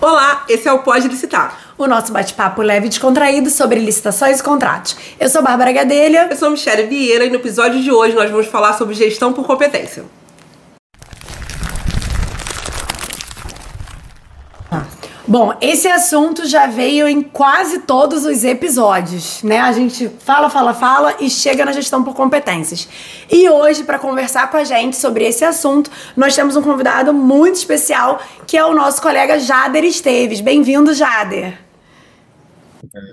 Olá, esse é o Pode Licitar. O nosso bate-papo leve e descontraído sobre licitações e contratos. Eu sou Bárbara Gadelha. Eu sou Michelle Vieira e no episódio de hoje nós vamos falar sobre gestão por competência. Bom, esse assunto já veio em quase todos os episódios, né? A gente fala, fala, fala e chega na gestão por competências. E hoje, para conversar com a gente sobre esse assunto, nós temos um convidado muito especial, que é o nosso colega Jader Esteves. Bem-vindo, Jader.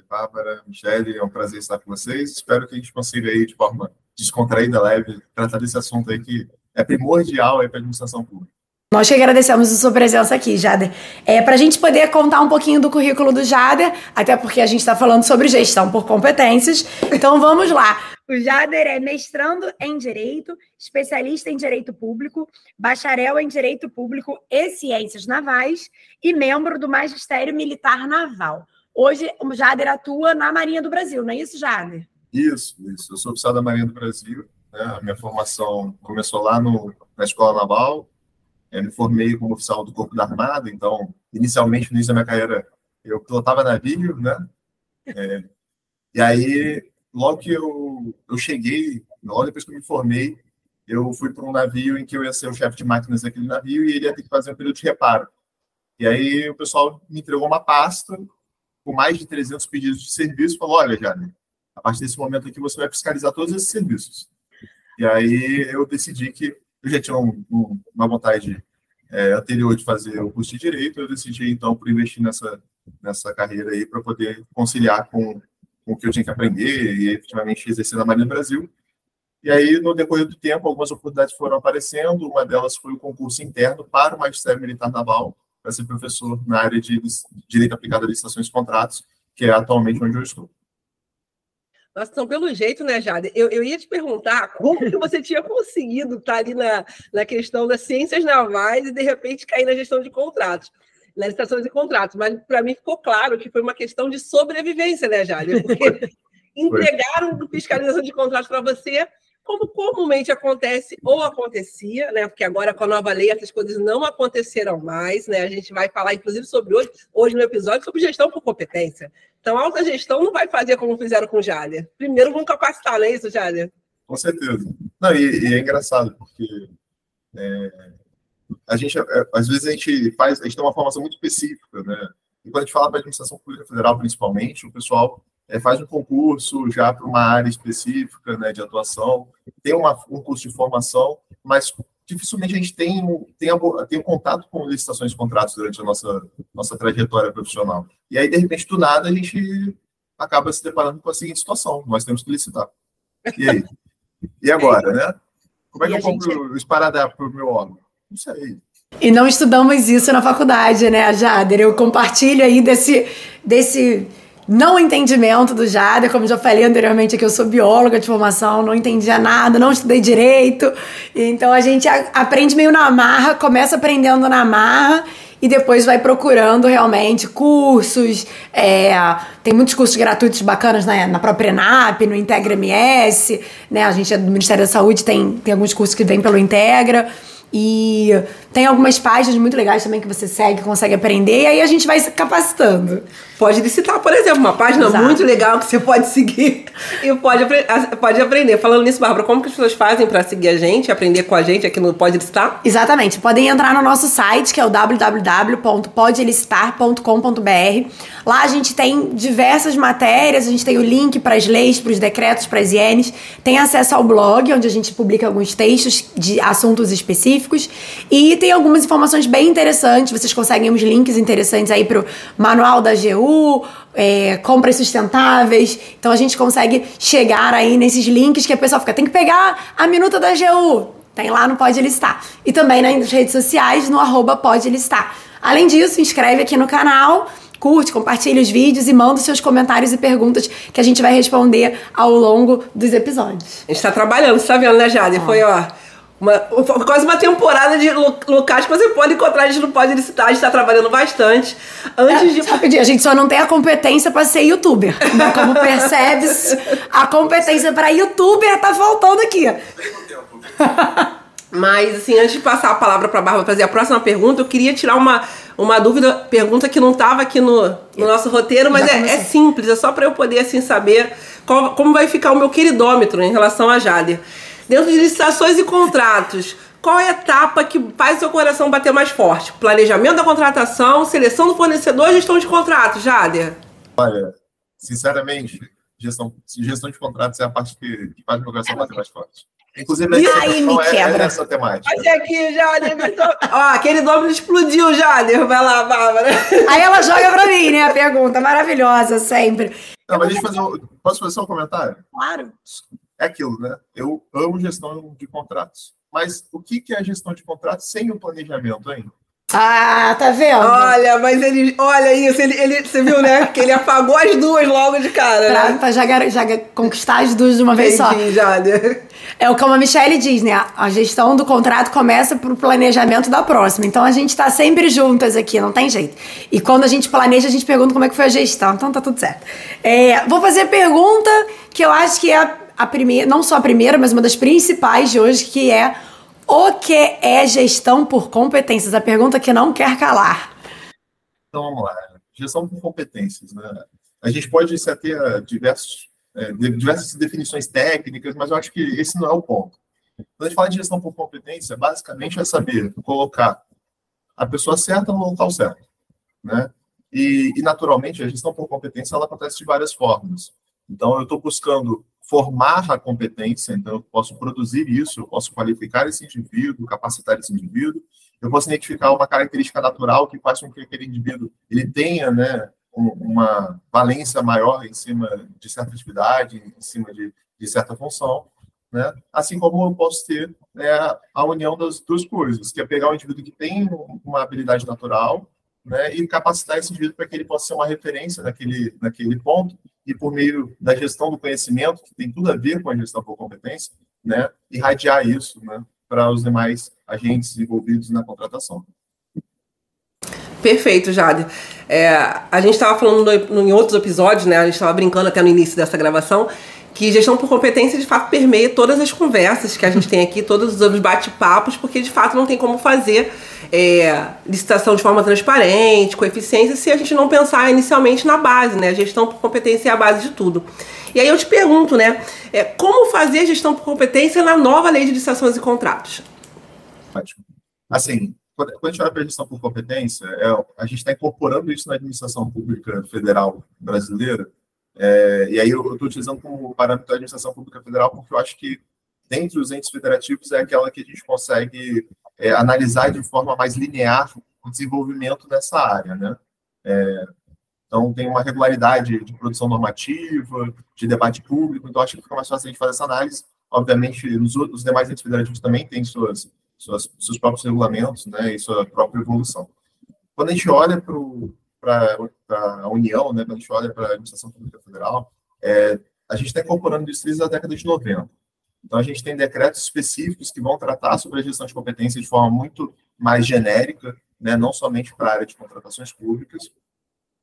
Bárbara, Michele, é um prazer estar com vocês. Espero que a gente consiga aí, de forma descontraída, leve, tratar desse assunto aí que é primordial para a administração pública. Nós que agradecemos a sua presença aqui, Jader. É, para a gente poder contar um pouquinho do currículo do Jader, até porque a gente está falando sobre gestão por competências. Então vamos lá. O Jader é mestrando em Direito, especialista em Direito Público, bacharel em Direito Público e Ciências Navais e membro do Magistério Militar Naval. Hoje o Jader atua na Marinha do Brasil, não é isso, Jader? Isso, isso. Eu sou oficial da Marinha do Brasil. Né? A minha formação começou lá no, na Escola Naval, eu me formei como oficial do Corpo da Armada, então, inicialmente, no início da minha carreira, eu pilotava navio, né? É, e aí, logo que eu, eu cheguei, logo depois que eu me formei, eu fui para um navio em que eu ia ser o chefe de máquinas daquele navio e ele ia ter que fazer um período de reparo. E aí o pessoal me entregou uma pasta com mais de 300 pedidos de serviço e falou, olha, Jane, a partir desse momento aqui você vai fiscalizar todos esses serviços. E aí eu decidi que eu já tinha um, um, uma vontade é, anterior de fazer o curso de Direito, eu decidi, então, por investir nessa, nessa carreira aí para poder conciliar com, com, o que eu tinha que aprender e, efetivamente, exercer na Marinha do Brasil. E aí, no decorrer do tempo, algumas oportunidades foram aparecendo, uma delas foi o concurso interno para o Magistério Militar Naval, para ser professor na área de Direito Aplicado a Licitações e Contratos, que é atualmente onde eu estou. Nossa, então, pelo jeito, né, Jade? Eu, eu ia te perguntar como que você tinha conseguido estar ali na, na questão das ciências navais e, de repente, cair na gestão de contratos, nas licitações e contratos. Mas, para mim, ficou claro que foi uma questão de sobrevivência, né, Jade? Porque entregaram fiscalização de contratos para você como comumente acontece ou acontecia, né? Porque agora com a nova lei essas coisas não aconteceram mais, né? A gente vai falar, inclusive, sobre hoje, hoje no episódio, sobre gestão por competência. Então, a alta gestão não vai fazer como fizeram com o Jália. Primeiro vão capacitar, não é isso, Jália? Com certeza. Não, e, e é engraçado, porque é, a gente, é, às vezes, a gente faz, a gente tem uma formação muito específica, né? E quando a gente fala para a administração pública federal, principalmente, o pessoal é, faz um concurso já para uma área específica né, de atuação, tem uma, um curso de formação, mas dificilmente a gente tem, tem, tem um contato com licitações e contratos durante a nossa, nossa trajetória profissional. E aí, de repente, do nada, a gente acaba se deparando com a seguinte situação: nós temos que licitar. E aí? E agora, né? Como é que eu compro gente... o esparadrapo para o meu órgão? Não sei. E não estudamos isso na faculdade, né, Jader? Eu compartilho aí desse, desse não entendimento do Jader, como já falei anteriormente aqui, eu sou bióloga de formação, não entendia nada, não estudei direito. Então a gente aprende meio na marra, começa aprendendo na marra e depois vai procurando realmente cursos. É, tem muitos cursos gratuitos bacanas na, na própria ENAP, no Integra MS, né? A gente é do Ministério da Saúde, tem, tem alguns cursos que vêm pelo Integra. E tem algumas páginas muito legais também que você segue, consegue aprender, e aí a gente vai se capacitando. Pode licitar, por exemplo, uma página Exato. muito legal que você pode seguir e pode, pode aprender. Falando nisso, Bárbara, como que as pessoas fazem para seguir a gente, aprender com a gente aqui no Pode Licitar? Exatamente. Podem entrar no nosso site, que é o www.podelicitar.com.br. Lá a gente tem diversas matérias, a gente tem o link para as leis, para os decretos, para as INs, tem acesso ao blog, onde a gente publica alguns textos de assuntos específicos e tem algumas informações bem interessantes. Vocês conseguem uns links interessantes aí para o manual da GU é, compras sustentáveis. Então a gente consegue chegar aí nesses links que a pessoa fica, tem que pegar a minuta da GU. Tem lá no Pode Listar. E também nas redes sociais, no arroba Pode Listar. Além disso, inscreve aqui no canal, curte, compartilha os vídeos e manda seus comentários e perguntas que a gente vai responder ao longo dos episódios. A gente tá trabalhando, você tá vendo, né, Jade? Ah. Foi, ó uma, quase uma temporada de locais que você pode encontrar, a gente não pode licitar, a gente está trabalhando bastante. Antes é, de. Rapidinho, a gente só não tem a competência para ser youtuber. Né? Como percebes, a competência para youtuber tá faltando aqui. Mas, assim, antes de passar a palavra para a Bárbara fazer a próxima pergunta, eu queria tirar uma, uma dúvida, pergunta que não estava aqui no, no, nosso roteiro, mas é, é, simples, é só para eu poder assim saber qual, como vai ficar o meu queridômetro em relação a Jader. Dentro de licitações e contratos, qual é a etapa que faz o seu coração bater mais forte? Planejamento da contratação, seleção do fornecedor, gestão de contratos, Jader? Olha, sinceramente, gestão, gestão de contratos é a parte que, que faz o meu coração bater mais forte. Inclusive, e aí me é, quebra. É essa temática. Olha aqui, Jader. Ó, aquele nome explodiu, Jader. Vai lá, Bárbara. Aí ela joga pra mim, né? A pergunta maravilhosa, sempre. Não, mas deixa eu fazer um, Posso fazer só um comentário? Claro. É aquilo, né? Eu amo gestão de contratos. Mas o que é a gestão de contratos sem o planejamento, hein? Ah, tá vendo? Olha, mas ele. Olha isso, ele, ele, você viu, né? Que ele apagou as duas logo de cara, pra, né? Pra já, já conquistar as duas de uma vez só. já, né? É o como a Michelle diz, né? A gestão do contrato começa pro planejamento da próxima. Então a gente tá sempre juntas aqui, não tem jeito. E quando a gente planeja, a gente pergunta como é que foi a gestão. Então tá tudo certo. É, vou fazer a pergunta que eu acho que é a, a primeira, não só a primeira, mas uma das principais de hoje, que é o que é gestão por competências? A pergunta que não quer calar. Então vamos lá. Gestão por competências. Né? A gente pode se ater a diversos, é, diversas definições técnicas, mas eu acho que esse não é o ponto. Quando a gente fala de gestão por competência, basicamente é saber colocar a pessoa certa no local certo. Né? E, e naturalmente, a gestão por competência ela acontece de várias formas. Então, eu estou buscando formar a competência, então eu posso produzir isso, eu posso qualificar esse indivíduo, capacitar esse indivíduo, eu posso identificar uma característica natural que faz com que aquele indivíduo ele tenha, né, uma valência maior em cima de certa atividade, em cima de, de certa função, né? Assim como eu posso ter né, a união das duas coisas, que é pegar um indivíduo que tem uma habilidade natural né, e capacitar esse indivíduo para que ele possa ser uma referência naquele, naquele ponto e por meio da gestão do conhecimento, que tem tudo a ver com a gestão por competência, né, irradiar isso né, para os demais agentes envolvidos na contratação. Perfeito, Jade. É, a gente estava falando no, no, em outros episódios, né? A gente estava brincando até no início dessa gravação, que gestão por competência de fato permeia todas as conversas que a gente tem aqui, todos os bate-papos, porque de fato não tem como fazer é, licitação de forma transparente, com eficiência, se a gente não pensar inicialmente na base, né? A gestão por competência é a base de tudo. E aí eu te pergunto, né? É, como fazer gestão por competência na nova lei de licitações e contratos? Ótimo. Assim, quando a gente olha para a gestão por competência, é, a gente está incorporando isso na administração pública federal brasideira é, e aí eu estou utilizando como parâmetro a administração pública federal porque eu acho que, dentre os entes federativos, é aquela que a gente consegue é, analisar de forma mais linear o desenvolvimento nessa área, né? É, então, tem uma regularidade de produção normativa, de debate público, então acho que fica mais fácil a gente fazer essa análise. Obviamente, os, os demais entes federativos também têm suas, suas, seus próprios regulamentos né, e sua própria evolução. Quando a gente olha para o para a União, né, quando a gente olha para a administração pública federal, é, a gente está incorporando isso desde a década de 90. Então, a gente tem decretos específicos que vão tratar sobre a gestão de competência de forma muito mais genérica, né, não somente para a área de contratações públicas.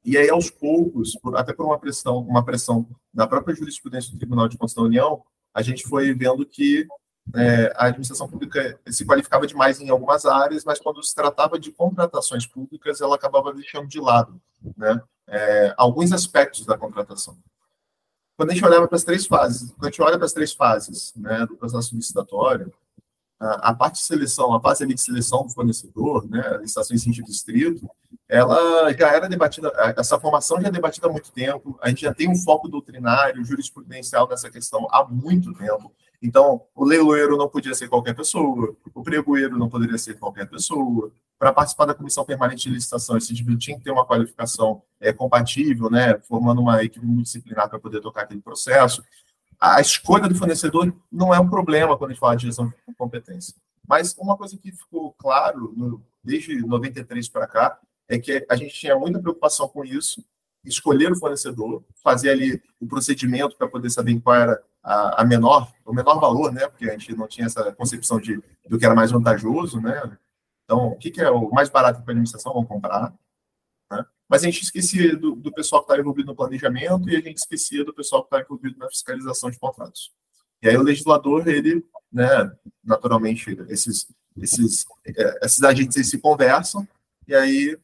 E aí, aos poucos, por, até por uma pressão, uma pressão da própria jurisprudência do Tribunal de Contas da União, a gente foi vendo que é, a administração pública se qualificava demais em algumas áreas, mas quando se tratava de contratações públicas, ela acabava deixando de lado né, é, alguns aspectos da contratação. Quando a gente olhava para as três fases, quando a gente olha para as três fases né, do processo licitatório, a, a parte de seleção, a fase de seleção do fornecedor, né, a licitação em sentido estrito, ela já era debatida, essa formação já é debatida há muito tempo, a gente já tem um foco doutrinário, jurisprudencial nessa questão há muito tempo. Então, o leiloeiro não podia ser qualquer pessoa, o pregoeiro não poderia ser qualquer pessoa. Para participar da comissão permanente de licitação, esse indivíduo tinha que ter uma qualificação é, compatível, né, formando uma equipe multidisciplinar para poder tocar aquele processo. A escolha do fornecedor não é um problema quando a gente fala de gestão de competência. Mas uma coisa que ficou claro no, desde 93 para cá é que a gente tinha muita preocupação com isso, escolher o fornecedor, fazer ali o procedimento para poder saber qual era a, a, menor, o menor valor, né? Porque a gente não tinha essa concepção de do que era mais vantajoso, né? Então, o que, que é o mais barato para a administração? Vamos comprar. Né? Mas a gente esquecia do, do pessoal que está envolvido no planejamento e a gente esquecia do pessoal que está envolvido na fiscalização de contratos. E aí o legislador, ele, né, naturalmente, esses, esses, é, esses agentes eles se conversam e aí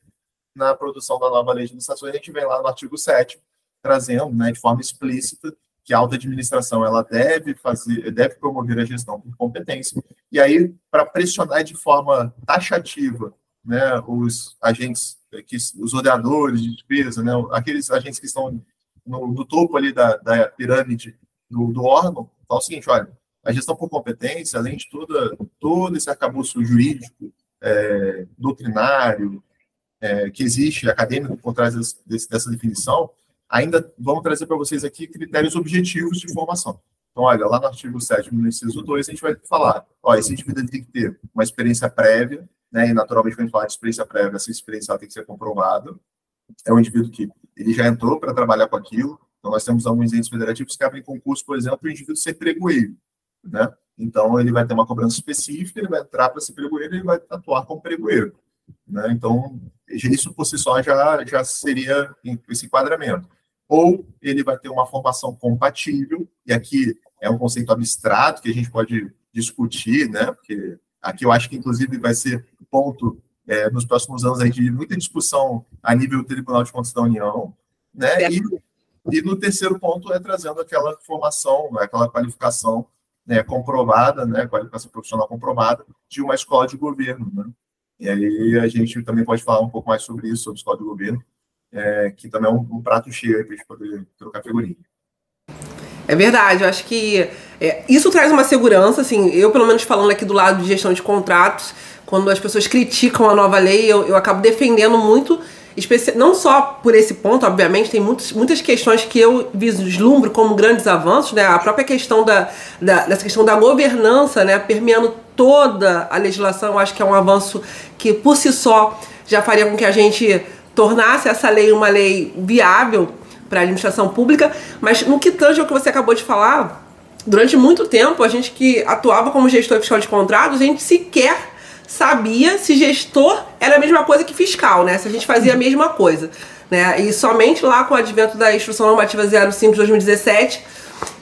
na produção da nova licitações, a gente vem lá no artigo 7 trazendo, né, de forma explícita, que a alta administração ela deve fazer, deve promover a gestão por competência. E aí, para pressionar de forma taxativa, né, os agentes, que, os ordenadores de despesa, né, aqueles agentes que estão no, no topo ali da, da pirâmide do, do órgão, fala o seguinte, olha, a gestão por competência, além de toda, todo esse arcabouço jurídico, é, doutrinário, é, que existe, acadêmico, por trás desse, dessa definição, ainda vamos trazer para vocês aqui critérios objetivos de formação. Então, olha, lá no artigo 7 no inciso 2, a gente vai falar, ó, esse indivíduo tem que ter uma experiência prévia, né, e naturalmente, quando a gente fala de experiência prévia, essa experiência tem que ser comprovada. É um indivíduo que ele já entrou para trabalhar com aquilo, então nós temos alguns entes federativos que abrem concurso, por exemplo, para o indivíduo ser pregoeiro, né? Então, ele vai ter uma cobrança específica, ele vai entrar para ser pregoeiro, ele vai atuar como pregoeiro, né? Então, isso por si só já, já seria esse enquadramento ou ele vai ter uma formação compatível, e aqui é um conceito abstrato que a gente pode discutir, né? Porque aqui eu acho que, inclusive, vai ser ponto é, nos próximos anos aí, de muita discussão a nível do Tribunal de Contas da União, né? E, e no terceiro ponto é trazendo aquela formação, né, aquela qualificação né, comprovada, né, qualificação profissional comprovada de uma escola de governo, né? E aí a gente também pode falar um pouco mais sobre isso, sobre escola de governo, é, que também é um, um prato cheio para a gente poder trocar figurinha. É verdade, eu acho que é, isso traz uma segurança, assim, eu pelo menos falando aqui do lado de gestão de contratos, quando as pessoas criticam a nova lei, eu, eu acabo defendendo muito, não só por esse ponto, obviamente, tem muitos, muitas questões que eu vislumbro como grandes avanços, né? A própria questão da, da, dessa questão da governança, né? Permeando toda a legislação, eu acho que é um avanço que por si só já faria com que a gente tornasse essa lei uma lei viável para a administração pública, mas no que tange ao que você acabou de falar, durante muito tempo, a gente que atuava como gestor fiscal de contratos, a gente sequer sabia se gestor era a mesma coisa que fiscal, né? Se a gente fazia a mesma coisa. Né? E somente lá com o advento da Instrução Normativa 05 de 2017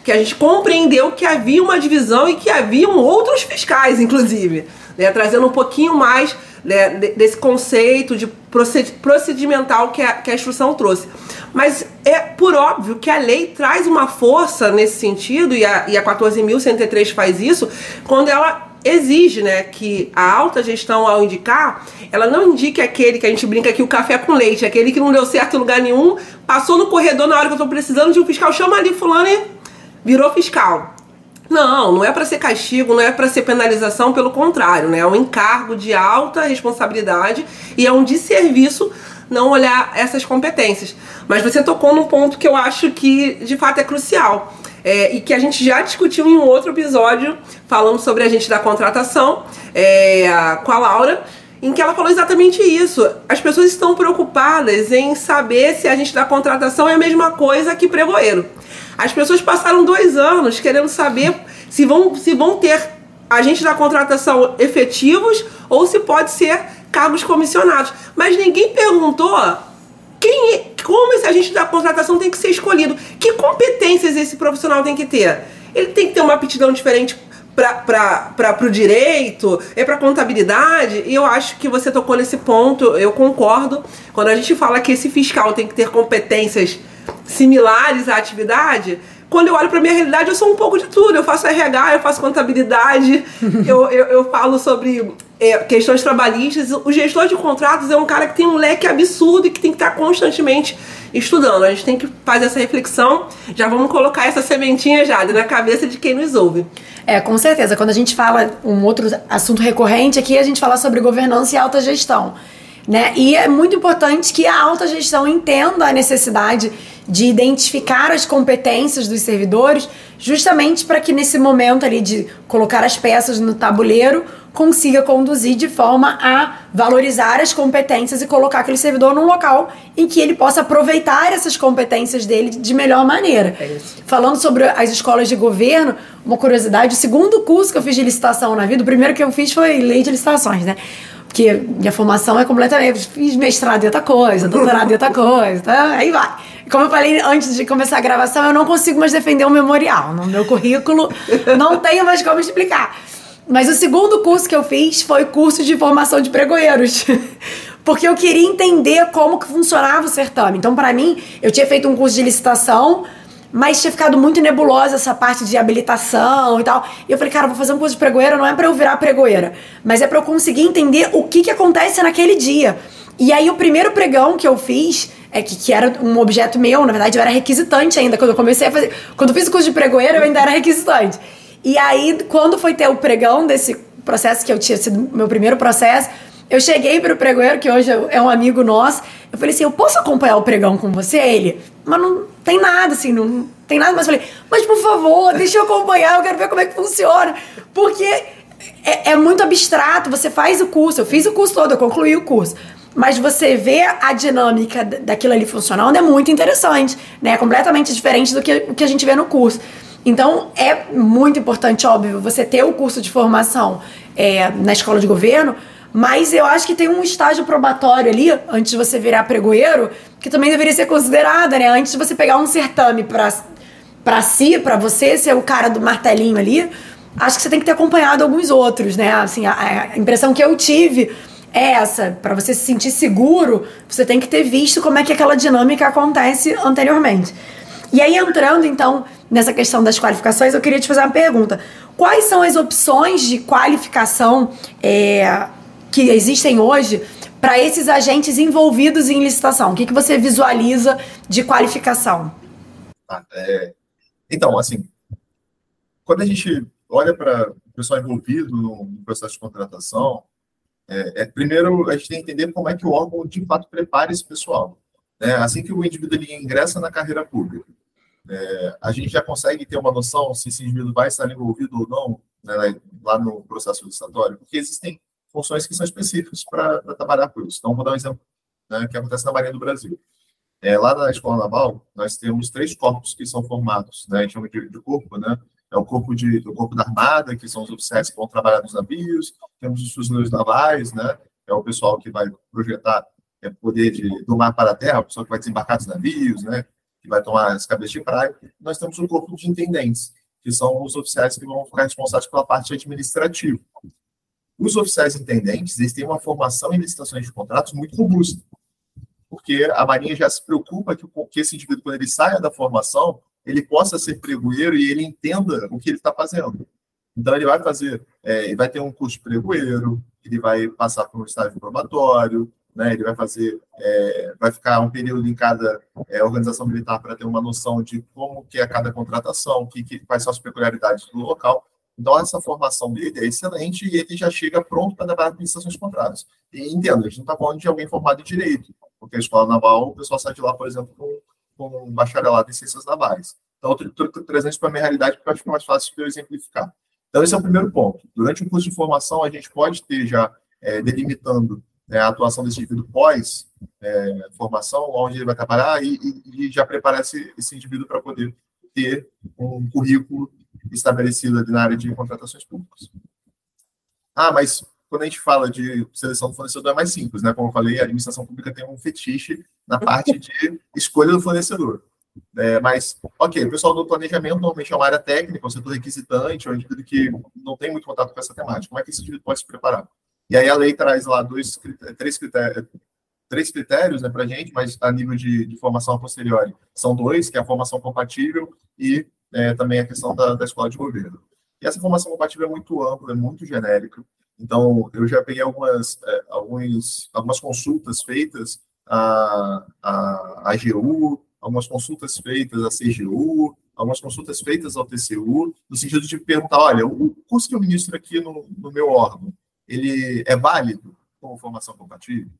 que a gente compreendeu que havia uma divisão e que haviam outros fiscais, inclusive, né? trazendo um pouquinho mais né, desse conceito de procedimental que a, que a instrução trouxe. Mas é por óbvio que a lei traz uma força nesse sentido, e a, e a 14.103 faz isso, quando ela exige né, que a alta gestão, ao indicar, ela não indique aquele que a gente brinca aqui, o café com leite, aquele que não deu certo em lugar nenhum, passou no corredor na hora que eu estou precisando de um fiscal, chama ali fulano e virou fiscal. Não, não é para ser castigo, não é para ser penalização, pelo contrário, né? É um encargo de alta responsabilidade e é um desserviço não olhar essas competências. Mas você tocou num ponto que eu acho que de fato é crucial. É, e que a gente já discutiu em um outro episódio falando sobre a gente da contratação é, com a Laura, em que ela falou exatamente isso. As pessoas estão preocupadas em saber se a gente da contratação é a mesma coisa que pregoeiro. As pessoas passaram dois anos querendo saber se vão, se vão ter agentes da contratação efetivos ou se pode ser cargos comissionados. Mas ninguém perguntou quem, é, como esse agente da contratação tem que ser escolhido. Que competências esse profissional tem que ter? Ele tem que ter uma aptidão diferente para o direito, é para contabilidade, e eu acho que você tocou nesse ponto, eu concordo. Quando a gente fala que esse fiscal tem que ter competências similares à atividade, quando eu olho para minha realidade, eu sou um pouco de tudo. Eu faço RH, eu faço contabilidade, eu, eu, eu, falo sobre é, questões trabalhistas. O gestor de contratos é um cara que tem um leque absurdo e que tem que estar constantemente estudando. A gente tem que fazer essa reflexão. Já vamos colocar essa sementinha já na cabeça de quem nos ouve. É, com certeza. Quando a gente fala um outro assunto recorrente aqui, a gente fala sobre governança e alta gestão. Né? E é muito importante que a alta gestão entenda a necessidade de identificar as competências dos servidores, justamente para que nesse momento ali de colocar as peças no tabuleiro, consiga conduzir de forma a valorizar as competências e colocar aquele servidor num local em que ele possa aproveitar essas competências dele de melhor maneira. É Falando sobre as escolas de governo, uma curiosidade, o segundo curso que eu fiz de licitação na vida, o primeiro que eu fiz foi lei de licitações, né? Porque minha formação é completamente. Fiz mestrado em outra coisa, doutorado em outra coisa, tá? aí vai. Como eu falei antes de começar a gravação, eu não consigo mais defender o memorial. No meu currículo, não tenho mais como explicar. Mas o segundo curso que eu fiz foi curso de formação de pregoeiros. porque eu queria entender como que funcionava o certame. Então, para mim, eu tinha feito um curso de licitação, mas tinha ficado muito nebulosa essa parte de habilitação e tal. E eu falei, cara, vou fazer um curso de pregoeira, não é para eu virar pregoeira, mas é para eu conseguir entender o que que acontece naquele dia. E aí o primeiro pregão que eu fiz, é que, que era um objeto meu, na verdade eu era requisitante ainda, quando eu comecei a fazer, quando eu fiz o curso de pregoeira eu ainda era requisitante. E aí quando foi ter o pregão desse processo que eu tinha sido meu primeiro processo, eu cheguei pro pregoeiro, que hoje é um amigo nosso, eu falei assim, eu posso acompanhar o pregão com você? Ele, mas não tem nada, assim, não tem nada. Mas eu falei, mas por favor, deixa eu acompanhar, eu quero ver como é que funciona. Porque é, é muito abstrato, você faz o curso, eu fiz o curso todo, eu concluí o curso. Mas você vê a dinâmica daquilo ali funcionando é muito interessante, né? É completamente diferente do que, que a gente vê no curso. Então, é muito importante, óbvio, você ter o curso de formação é, na escola de governo, mas eu acho que tem um estágio probatório ali, antes de você virar pregoeiro, que também deveria ser considerada, né? Antes de você pegar um certame pra, pra si, pra você ser o cara do martelinho ali, acho que você tem que ter acompanhado alguns outros, né? Assim, a, a impressão que eu tive é essa. Para você se sentir seguro, você tem que ter visto como é que aquela dinâmica acontece anteriormente. E aí, entrando então nessa questão das qualificações, eu queria te fazer uma pergunta. Quais são as opções de qualificação é, que existem hoje para esses agentes envolvidos em licitação? O que, que você visualiza de qualificação? Ah, é... Então, assim, quando a gente olha para o pessoal envolvido no processo de contratação, é, é, primeiro a gente tem que entender como é que o órgão de fato prepara esse pessoal. Né? Assim que o indivíduo ingressa na carreira pública, é, a gente já consegue ter uma noção se esse indivíduo vai estar envolvido ou não né, lá no processo licitatório, porque existem funções que são específicas para trabalhar com isso. Então, vou dar um exemplo né, que acontece na Marinha do Brasil. É, lá na Escola Naval, nós temos três corpos que são formados, né, a gente chama de, de corpo, né, é o corpo, de, o corpo da Armada, que são os oficiais que vão trabalhar nos navios, temos os fuzileiros navais, né, é o pessoal que vai projetar é, poder de, do mar para a terra, o pessoal que vai desembarcar dos navios, né, que vai tomar as cabeças de praia. Nós temos um corpo de intendentes, que são os oficiais que vão ficar responsáveis pela parte administrativa. Os oficiais intendentes, eles têm uma formação em licitações de contratos muito robusta, porque a Marinha já se preocupa que, que esse indivíduo, quando ele saia da formação, ele possa ser pregoeiro e ele entenda o que ele está fazendo. Então, ele vai fazer, é, ele vai ter um curso pregoeiro, ele vai passar por um estágio probatório, né, ele vai fazer, é, vai ficar um período em cada é, organização militar para ter uma noção de como que é cada contratação, que, que, quais são as peculiaridades do local. Então, essa formação dele é excelente e ele já chega pronto para trabalhar com licitações de contratos. E entendo, a gente não está falando de alguém formado em direito, porque a escola naval, o pessoal sai de lá, por exemplo, com, com um bacharelado em ciências navais. Então, eu estou trazendo isso para a minha realidade porque eu acho que é mais fácil de eu exemplificar. Então, esse é o primeiro ponto. Durante o curso de formação, a gente pode ter já é, delimitando é, a atuação desse indivíduo pós é, onde ele vai trabalhar e, e, e já preparar esse, esse indivíduo para poder ter um currículo estabelecido ali na área de contratações públicas. Ah, mas quando a gente fala de seleção do fornecedor é mais simples, né? Como eu falei, a administração pública tem um fetiche na parte de escolha do fornecedor. É, mas, ok, o pessoal do planejamento normalmente é uma área técnica, um setor requisitante, ou indivíduo que não tem muito contato com essa temática. Como é que esse indivíduo pode se preparar? E aí a lei traz lá dois, três critérios, três critérios né, para a gente, mas a nível de, de formação a posteriori são dois, que é a formação compatível e é, também a questão da, da escola de governo. E essa formação compatível é muito ampla, é muito genérica. Então, eu já peguei algumas, é, alguns, algumas consultas feitas à, à, à AGU, algumas consultas feitas à CGU, algumas consultas feitas ao TCU, no sentido de perguntar, olha, o curso que eu ministro aqui no, no meu órgão, ele é válido como formação compatível?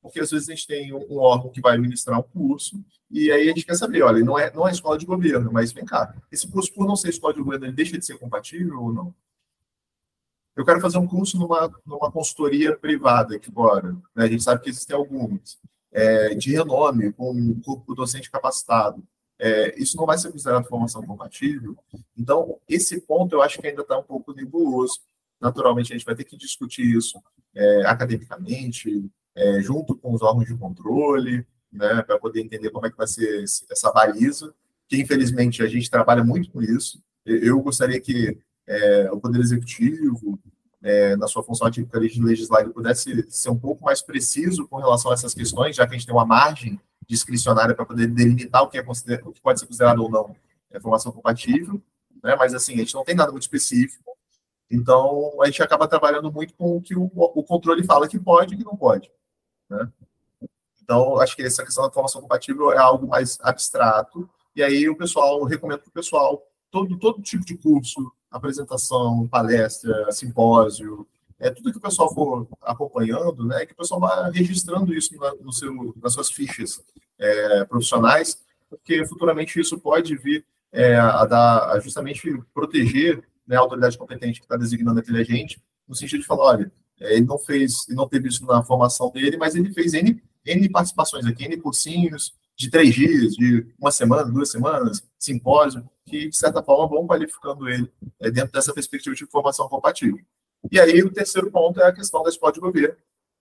Porque às vezes a gente tem um órgão que vai ministrar um curso e aí a gente quer saber, olha, não é, não é escola de governo, mas vem cá, esse curso, por não ser escola de governo, ele deixa de ser compatível ou não? Eu quero fazer um curso numa, numa consultoria privada aqui agora, né? a gente sabe que existem algumas, é, de renome, com um corpo docente capacitado. É, isso não vai ser considerado formação compatível. Então, esse ponto eu acho que ainda está um pouco nebuloso. Naturalmente, a gente vai ter que discutir isso é, academicamente, é, junto com os órgãos de controle, né, para poder entender como é que vai ser essa baliza, que infelizmente a gente trabalha muito com isso. Eu gostaria que é, o Poder Executivo, é, na sua função atípica de legislar, ele pudesse ser um pouco mais preciso com relação a essas questões, já que a gente tem uma margem discricionária para poder delimitar o que, é o que pode ser considerado ou não é, formação compatível, né? mas assim, a gente não tem nada muito específico, então a gente acaba trabalhando muito com o que o, o controle fala que pode e que não pode. Né? Então, acho que essa questão da formação compatível é algo mais abstrato, e aí o pessoal, eu recomendo para o pessoal, todo, todo tipo de curso, apresentação, palestra, simpósio, é tudo que o pessoal for acompanhando, né, que o pessoal vá registrando isso na, no seu, nas suas fichas é, profissionais, porque futuramente isso pode vir é, a dar, a justamente proteger né, a autoridade competente que está designando aquele agente, no sentido de falar, olha, é, ele não fez, ele não teve isso na formação dele, mas ele fez N, N participações aqui, N cursinhos, de três dias, de uma semana, duas semanas, simpósio, que, de certa forma, vão qualificando ele é, dentro dessa perspectiva de formação compatível. E aí, o terceiro ponto é a questão da escola de governo.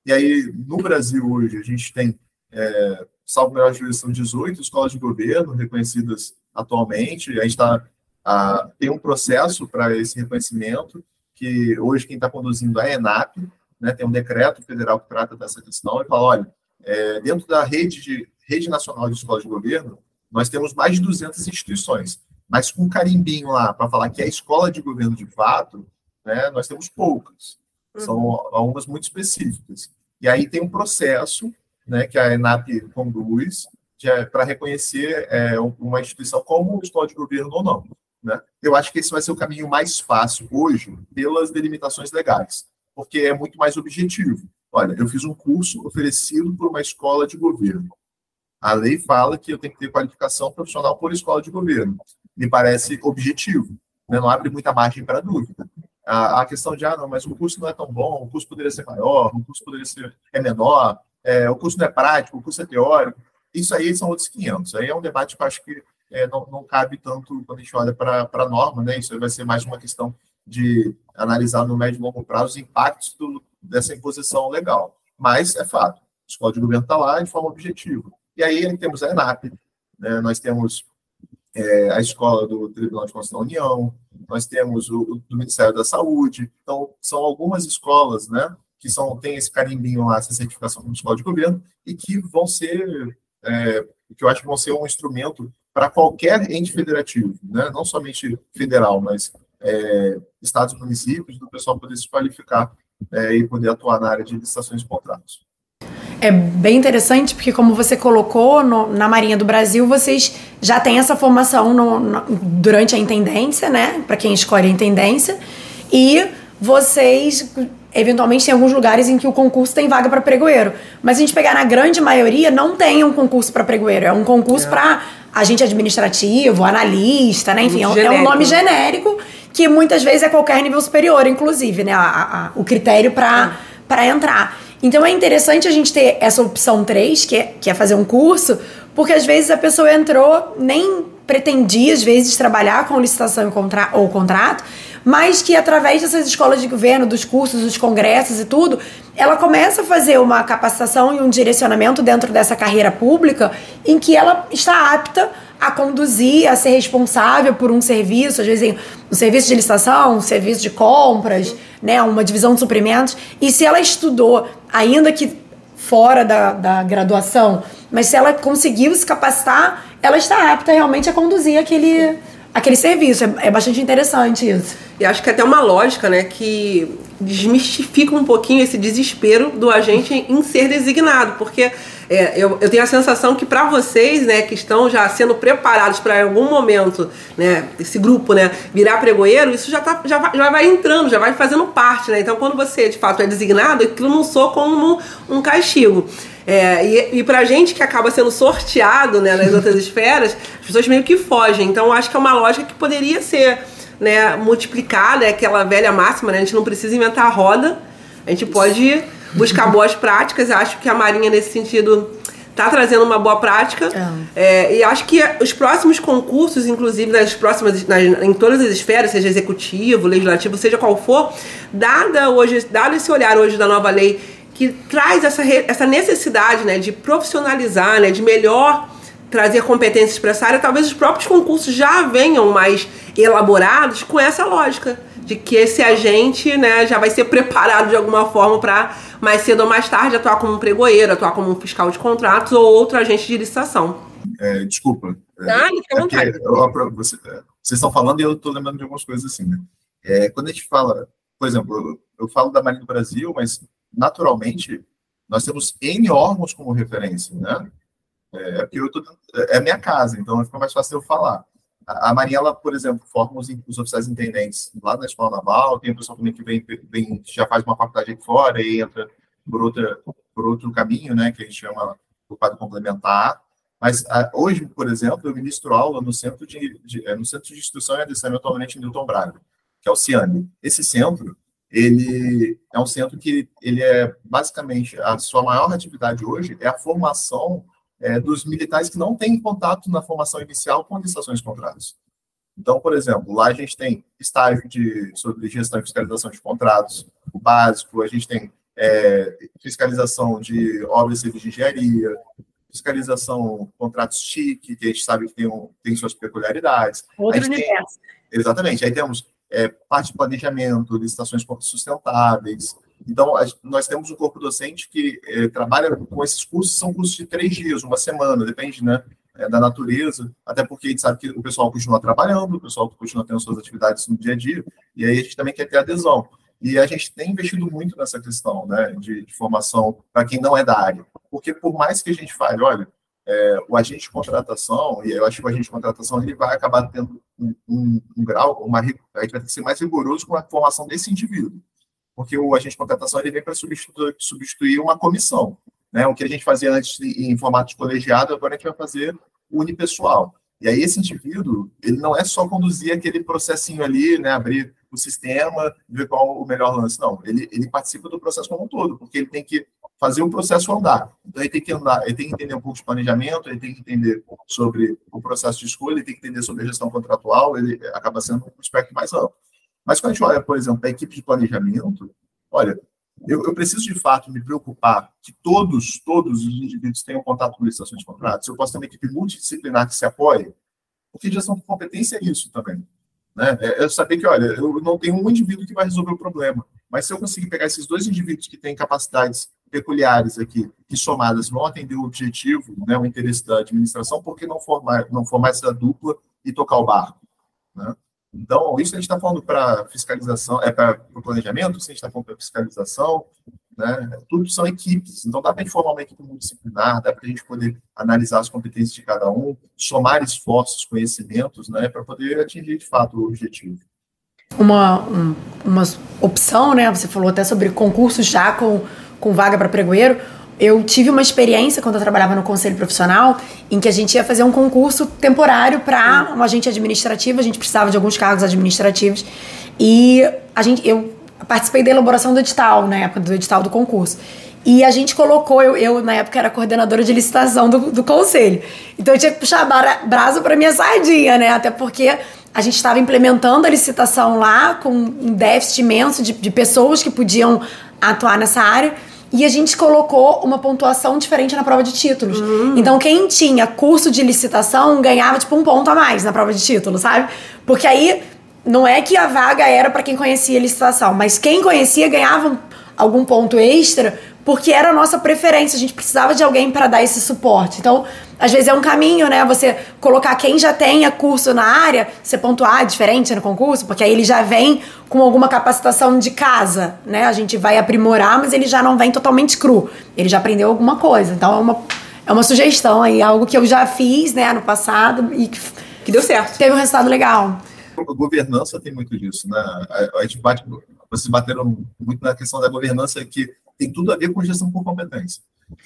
E aí, no Brasil, hoje, a gente tem, é, salvo melhor juízo, são 18 escolas de governo reconhecidas atualmente. A gente está tem um processo para esse reconhecimento, que hoje quem está conduzindo é a ENAP, né, tem um decreto federal que trata dessa questão, e fala, olha, é, dentro da rede, de, rede nacional de escolas de governo, nós temos mais de 200 instituições, mas com um carimbinho lá para falar que é escola de governo de fato, né, nós temos poucas. São uhum. algumas muito específicas. E aí tem um processo né, que a ENAP conduz é, para reconhecer é, uma instituição como escola de governo ou não. Né? Eu acho que esse vai ser o caminho mais fácil hoje, pelas delimitações legais, porque é muito mais objetivo. Olha, eu fiz um curso oferecido por uma escola de governo. A lei fala que eu tenho que ter qualificação profissional por escola de governo. Me parece objetivo, né? não abre muita margem para dúvida. A, a, questão de, ah, não, mas o curso não é tão bom, o curso poderia ser maior, o curso poderia ser é menor, é, o curso não é prático, o curso é teórico. Isso aí são outros 500. Aí é um debate que eu acho que é, não, não, cabe tanto quando a gente olha para a norma, né? Isso vai ser mais uma questão de analisar no médio e longo prazo os impactos do, dessa imposição legal. Mas é fato, a escola de governo está lá de forma objetiva. E aí temos a ENAP, né? nós temos é, a escola do Tribunal de Constituição da União, nós temos o, do Ministério da Saúde. Então, são algumas escolas né, que são, têm esse carimbinho lá, essa certificação como escola de governo, e que vão ser, é, que eu acho que vão ser um instrumento para qualquer ente federativo, né? não somente federal, mas é, estados municípios, do pessoal poder se qualificar é, e poder atuar na área de licitações e contratos. É bem interessante porque, como você colocou no, na Marinha do Brasil, vocês já têm essa formação no, no, durante a intendência, né? Para quem escolhe a intendência. E vocês, eventualmente, tem alguns lugares em que o concurso tem vaga para pregoeiro. Mas a gente pegar na grande maioria, não tem um concurso para pregoeiro. É um concurso é. para agente administrativo, analista, né? Enfim, é, é um nome genérico que muitas vezes é qualquer nível superior, inclusive, né? A, a, o critério para é. entrar. Então é interessante a gente ter essa opção 3, que é, que é fazer um curso, porque às vezes a pessoa entrou, nem pretendia, às vezes, trabalhar com licitação ou contrato, mas que através dessas escolas de governo, dos cursos, dos congressos e tudo, ela começa a fazer uma capacitação e um direcionamento dentro dessa carreira pública em que ela está apta a conduzir, a ser responsável por um serviço, às vezes um serviço de licitação, um serviço de compras, né, uma divisão de suprimentos. E se ela estudou, ainda que fora da, da graduação, mas se ela conseguiu se capacitar, ela está apta realmente a conduzir aquele, aquele serviço. É, é bastante interessante isso. E acho que é até uma lógica, né, que desmistifica um pouquinho esse desespero do agente em ser designado, porque é, eu, eu, tenho a sensação que para vocês, né, que estão já sendo preparados para algum momento, né, esse grupo, né, virar pregoeiro, isso já, tá, já, vai, já vai entrando, já vai fazendo parte, né? Então, quando você de fato é designado, aquilo não soa como um castigo. É, e, e pra gente que acaba sendo sorteado né, nas outras esferas, as pessoas meio que fogem. Então, acho que é uma lógica que poderia ser né, multiplicada, é aquela velha máxima, né? A gente não precisa inventar a roda, a gente pode buscar boas práticas. Acho que a Marinha, nesse sentido, está trazendo uma boa prática. É. É, e acho que os próximos concursos, inclusive nas próximas, nas, em todas as esferas, seja executivo, legislativo, seja qual for, dada hoje, dado esse olhar hoje da nova lei que traz essa, essa necessidade né, de profissionalizar, né, de melhor trazer competências para essa área, talvez os próprios concursos já venham mais elaborados com essa lógica de que esse agente né, já vai ser preparado de alguma forma para mais cedo ou mais tarde atuar como um pregoeiro, atuar como um fiscal de contratos ou outro agente de licitação. É, desculpa. Ah, fica à vontade. É eu, você, é, vocês estão falando e eu estou lembrando de algumas coisas assim, né? É, quando a gente fala, por exemplo, eu, eu falo da Marinha do Brasil, mas naturalmente nós temos N órgãos como referência, né? É, porque eu tô, é a minha casa, então fica mais fácil eu falar. A, a Marinha, ela, por exemplo, forma os, os, oficiais intendentes lá na Escola Naval, tem o pessoal também que vem, vem, já faz uma faculdade aqui fora e entra por, outra, por outro caminho, né, que a gente chama o quadro complementar. Mas a, hoje, por exemplo, eu ministro aula no Centro de, de é, no Centro de Instrução e Adestramento atualmente em Newton Braga, que é o CIANE. Esse centro, ele é um centro que ele é basicamente a sua maior atividade hoje é a formação é, dos militares que não têm contato na formação inicial com licitações de contratos. Então, por exemplo, lá a gente tem estágio de, sobre gestão e fiscalização de contratos, o básico, a gente tem é, fiscalização de obras civis de engenharia, fiscalização contratos chique, que a gente sabe que tem, um, tem suas peculiaridades. Outro universo. Tem, exatamente. Aí temos é, parte de planejamento, licitações sustentáveis, então, nós temos um corpo docente que eh, trabalha com esses cursos, são cursos de três dias, uma semana, depende né, eh, da natureza, até porque a gente sabe que o pessoal continua trabalhando, o pessoal continua tendo suas atividades no dia a dia, e aí a gente também quer ter adesão. E a gente tem investido muito nessa questão né, de, de formação para quem não é da área, porque por mais que a gente fale, olha, é, o agente de contratação, e eu acho que o agente de contratação ele vai acabar tendo um, um, um grau, uma, a gente vai ter que ser mais rigoroso com a formação desse indivíduo porque o agente de contratação ele vem para substituir, substituir uma comissão. Né? O que a gente fazia antes em formato de colegiado, agora a gente vai fazer unipessoal. E aí esse indivíduo, ele não é só conduzir aquele processinho ali, né, abrir o sistema, ver qual o melhor lance, não. Ele, ele participa do processo como um todo, porque ele tem que fazer o processo andar. Então ele tem que andar, ele tem que entender um pouco de planejamento, ele tem que entender sobre o processo de escolha, ele tem que entender sobre a gestão contratual, ele acaba sendo um aspecto mais amplo. Mas quando a gente olha, por exemplo, a equipe de planejamento, olha, eu, eu, preciso de fato me preocupar que todos, todos os indivíduos tenham contato com licitações de contratos. Eu posso ter uma equipe multidisciplinar que se apoie, porque gestão de competência é isso também. Né? É, saber que, olha, eu não tenho um indivíduo que vai resolver o problema, mas se eu conseguir pegar esses dois indivíduos que têm capacidades peculiares aqui, que somadas vão atender o objetivo, né, o interesse da administração, por que não formar, não formar essa dupla e tocar o barco? Né? Então, isso a gente está falando para fiscalização, é para o planejamento, se a gente está falando para fiscalização, né? Tudo são equipes. Então, dá para informar uma equipe multidisciplinar, dá para a gente poder analisar as competências de cada um, somar esforços, conhecimentos, né? Para poder atingir, de fato, o objetivo. Uma, um, uma opção, né? Você falou até sobre concursos já com, com vaga para pregoeiro eu tive uma experiência quando eu trabalhava no conselho profissional em que a gente ia fazer um concurso temporário para um agente administrativo, a gente precisava de alguns cargos administrativos e a gente eu participei da elaboração do edital na época do edital do concurso. E a gente colocou, eu, eu na época era coordenadora de licitação do, do conselho. Então eu tinha que puxar brasa para minha sardinha, né? Até porque a gente estava implementando a licitação lá com um déficit imenso de, de pessoas que podiam atuar nessa área e a gente colocou uma pontuação diferente na prova de títulos. Hum. Então, quem tinha curso de licitação ganhava, tipo, um ponto a mais na prova de título, sabe? Porque aí não é que a vaga era para quem conhecia a licitação, mas quem conhecia ganhava algum ponto extra porque era a nossa preferência, a gente precisava de alguém para dar esse suporte. Então, às vezes é um caminho, né? Você colocar quem já tenha curso na área, você pontuar diferente no concurso, porque aí ele já vem com alguma capacitação de casa, né? A gente vai aprimorar, mas ele já não vem totalmente cru. Ele já aprendeu alguma coisa. Então, é uma, é uma sugestão aí, algo que eu já fiz, né, no passado e que, que deu certo. Teve um resultado legal. A governança tem muito disso, né? A, gente bate, vocês bateram muito na questão da governança que tem tudo a ver com gestão por competência.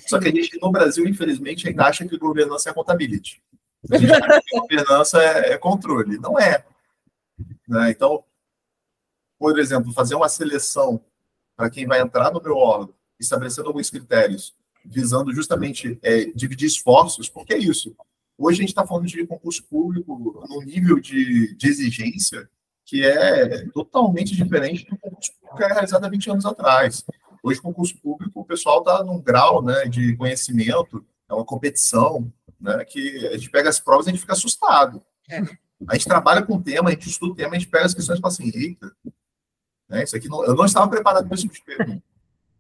Só que a gente, no Brasil, infelizmente, ainda acha que governança é contabilidade. A gente acha que governança é, é controle. Não é. Né? Então, por exemplo, fazer uma seleção para quem vai entrar no meu órgão, estabelecendo alguns critérios, visando justamente é, dividir esforços, porque é isso. Hoje a gente está falando de concurso público num nível de, de exigência que é totalmente diferente do concurso público que era realizado há 20 anos atrás. Hoje, concurso público, o pessoal está num grau né, de conhecimento, é uma competição, né? Que a gente pega as provas e a gente fica assustado. É. A gente trabalha com o tema, a gente estuda o tema, a gente pega as questões e fala assim, eita, né? Isso aqui não, eu não estava preparado para esse tipo de pergunta.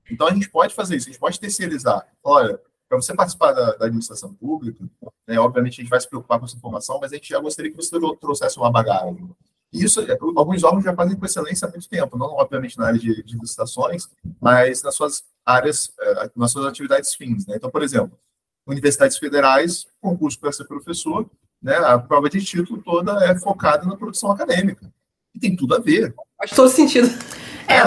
Então a gente pode fazer isso, a gente pode terceirizar. Olha, para você participar da, da administração pública, né, obviamente a gente vai se preocupar com essa informação, mas a gente já gostaria que você trouxesse uma bagagem. E isso, é, alguns órgãos já fazem com excelência há muito tempo, não obviamente na área de, de licitações, mas nas suas áreas, é, nas suas atividades fins. Né? Então, por exemplo, universidades federais, concurso para ser professor, né, a prova de título toda é focada na produção acadêmica. E tem tudo a ver. Faz todo sentido. É,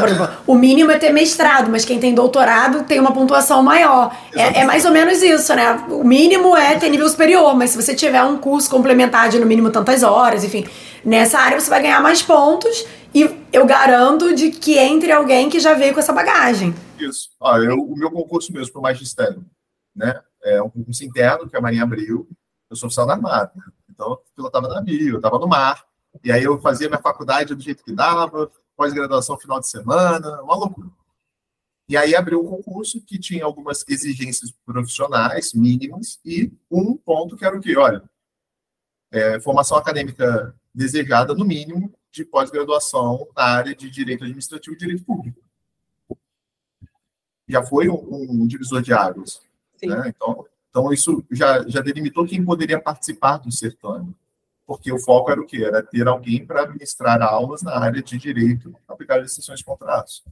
o mínimo é ter mestrado, mas quem tem doutorado tem uma pontuação maior. É, é, mais ou menos isso, né? O mínimo é ter nível superior, mas se você tiver um curso complementar de no mínimo tantas horas, enfim, nessa área você vai ganhar mais pontos e eu garanto de que entre alguém que já veio com essa bagagem. Isso. Ah, eu, o meu concurso mesmo para o magistério, né? É um concurso interno que a Marinha abriu. Eu sou oficial da Armada, então eu estava na navio, eu estava no mar. E aí eu fazia minha faculdade do jeito que dava, pós-graduação final de semana, uma loucura. E aí abriu um concurso que tinha algumas exigências profissionais mínimas e um ponto que era o quê? Olha, é, formação acadêmica desejada, no mínimo, de pós-graduação na área de direito administrativo e direito público. Já foi um, um divisor de águas. Né? Então, então, isso já, já delimitou quem poderia participar do certame porque o foco era o quê? Era ter alguém para ministrar aulas na área de direito aplicado às decisões de contratos.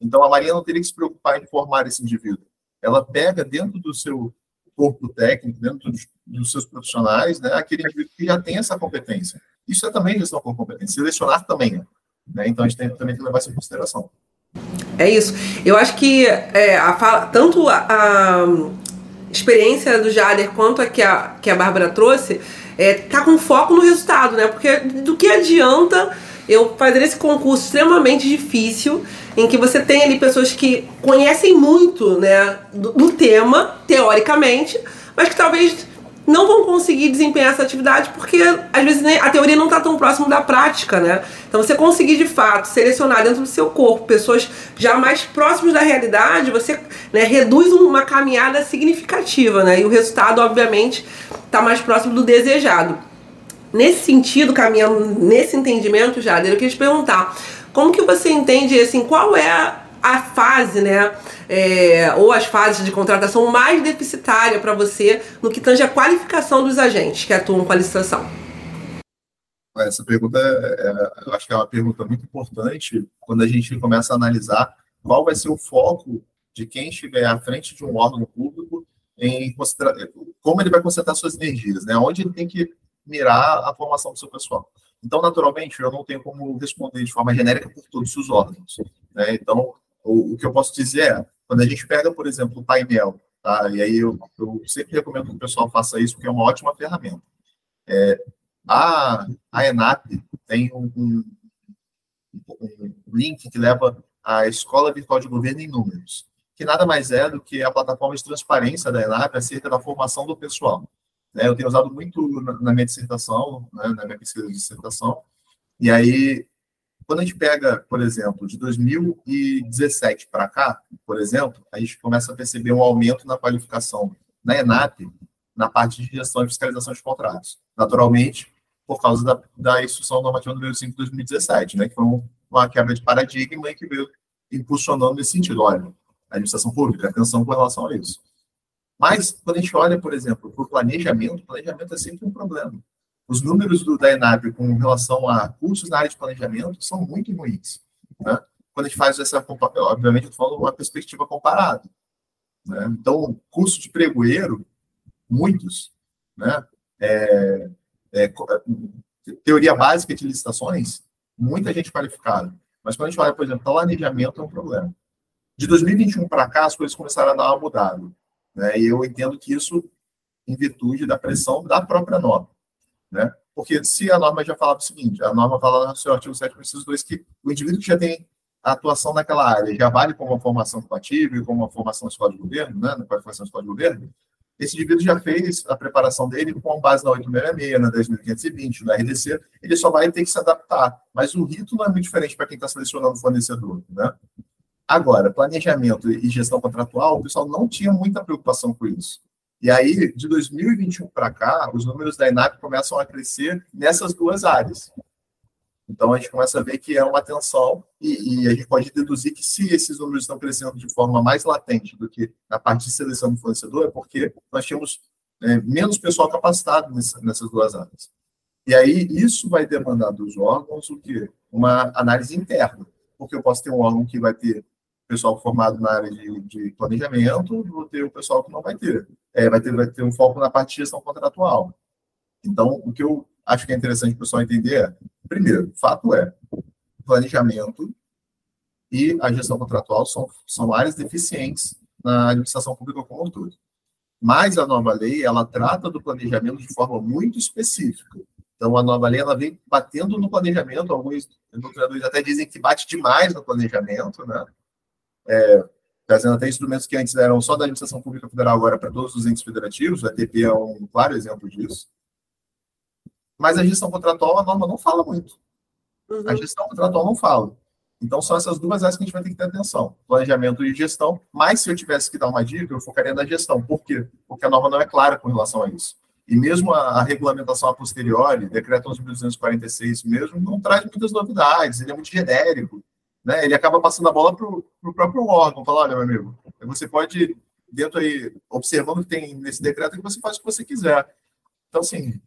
Então, a Maria não teria que se preocupar em formar esse indivíduo. Ela pega dentro do seu corpo técnico, dentro dos, dos seus profissionais, né, aquele indivíduo que já tem essa competência. Isso é também gestão com competência. Selecionar também. Né? Então, a gente tem, também que levar isso em consideração. É isso. Eu acho que é, a, tanto a, a experiência do Jader quanto a que a, que a Bárbara trouxe é, tá com foco no resultado, né? Porque do que adianta eu fazer esse concurso extremamente difícil, em que você tem ali pessoas que conhecem muito, né, do, do tema, teoricamente, mas que talvez não vão conseguir desempenhar essa atividade porque às vezes a teoria não está tão próximo da prática, né? Então você conseguir de fato selecionar dentro do seu corpo pessoas já mais próximas da realidade, você né, reduz uma caminhada significativa, né? E o resultado, obviamente, está mais próximo do desejado. Nesse sentido, caminhando nesse entendimento, Jader, eu queria te perguntar como que você entende assim, qual é a fase, né? É, ou as fases de contratação mais deficitária para você no que tange a qualificação dos agentes que atuam com a licitação? Essa pergunta, é, é, eu acho que é uma pergunta muito importante quando a gente começa a analisar qual vai ser o foco de quem estiver à frente de um órgão público em como ele vai concentrar suas energias, né? Onde ele tem que mirar a formação do seu pessoal. Então, naturalmente, eu não tenho como responder de forma genérica por todos os órgãos. Né? Então, o, o, que eu posso dizer é, quando a gente pega, por exemplo, o painel, tá? e aí eu, eu sempre recomendo que o pessoal faça isso, porque é uma ótima ferramenta. É, a, a ENAP tem um, um, um link que leva à Escola Virtual de Governo em Números, que nada mais é do que a plataforma de transparência da ENAP acerca da formação do pessoal. Né? Eu tenho usado muito na, na minha dissertação, né? na minha pesquisa de dissertação, e aí quando a gente pega, por exemplo, de 2017 para cá, por exemplo, a gente começa a perceber um aumento na qualificação na ENAP, na parte de gestão e fiscalização de contratos. Naturalmente, por causa da, da instrução normativa número 5 de 2017, né, que foi uma quebra de paradigma e que veio impulsionando nesse sentido. Olha, a administração pública, atenção com relação a isso. Mas, quando a gente olha, por exemplo, para o planejamento, o planejamento é sempre um problema os números do, da ENAP com relação a cursos na área de planejamento são muito ruins. Né? Quando a gente faz essa, obviamente, eu falando uma perspectiva comparada. Né? Então, curso de pregoeiro, muitos, né? É, é, teoria básica de licitações, muita gente qualificada. Mas quando a gente olha, por exemplo, planejamento é um problema. De 2021 para cá, as coisas começaram a dar uma mudada. Né? E eu entendo que isso em virtude da pressão da própria norma. Né? Porque se a norma já falava o seguinte, a norma fala no seu artigo 7, inciso 2, que o indivíduo que já tem a atuação naquela área já vale como uma formação compatível, como uma formação de escola de governo, né, na qualificação de escola de governo, esse indivíduo já fez a preparação dele com base na 866, na 10.520, na RDC, ele só vai ter que se adaptar. Mas o rito não é muito diferente para quem está selecionando o fornecedor. Né? Agora, planejamento e gestão contratual, o pessoal não tinha muita preocupação com isso. E aí, de 2021 para cá, os números da INAP começam a crescer nessas duas áreas. Então, a gente começa a ver que é uma tensão e, e, a gente pode deduzir que se esses números estão crescendo de forma mais latente do que na parte de seleção do fornecedor, é porque nós temos é, menos pessoal capacitado nessa, nessas duas áreas. E aí, isso vai demandar dos órgãos o quê? Uma análise interna, porque eu posso ter um órgão que vai ter pessoal formado na área de, de planejamento, vou ter o pessoal que não vai ter. É, vai, ter vai ter um foco na parte de gestão contratual. Então, o que eu acho que é interessante o pessoal entender é, primeiro, fato é, planejamento e a gestão contratual são, são áreas deficientes na administração pública como um todo. Mas a nova lei, ela trata do planejamento de forma muito específica. Então, a nova lei, ela vem batendo no planejamento, alguns doutrinadores até dizem que bate demais no planejamento, né? É, trazendo até instrumentos que antes eram só da administração pública federal, agora para todos os entes federativos, o ETP é um claro exemplo disso. Mas a gestão contratual, a norma não fala muito. Uhum. A gestão contratual não fala. Então, são essas duas áreas que a gente vai ter que ter atenção: planejamento e gestão. Mas, se eu tivesse que dar uma dica, eu focaria na gestão. Por quê? Porque a norma não é clara com relação a isso. E mesmo a, a regulamentação a posteriori, decreto 11.246 mesmo, não traz muitas novidades, ele é muito genérico. Né? Ele acaba passando a bola para o próprio órgão, falar, olha, meu amigo, você pode, dentro aí, observando o que tem nesse decreto, que você faz o que você quiser. Então, assim,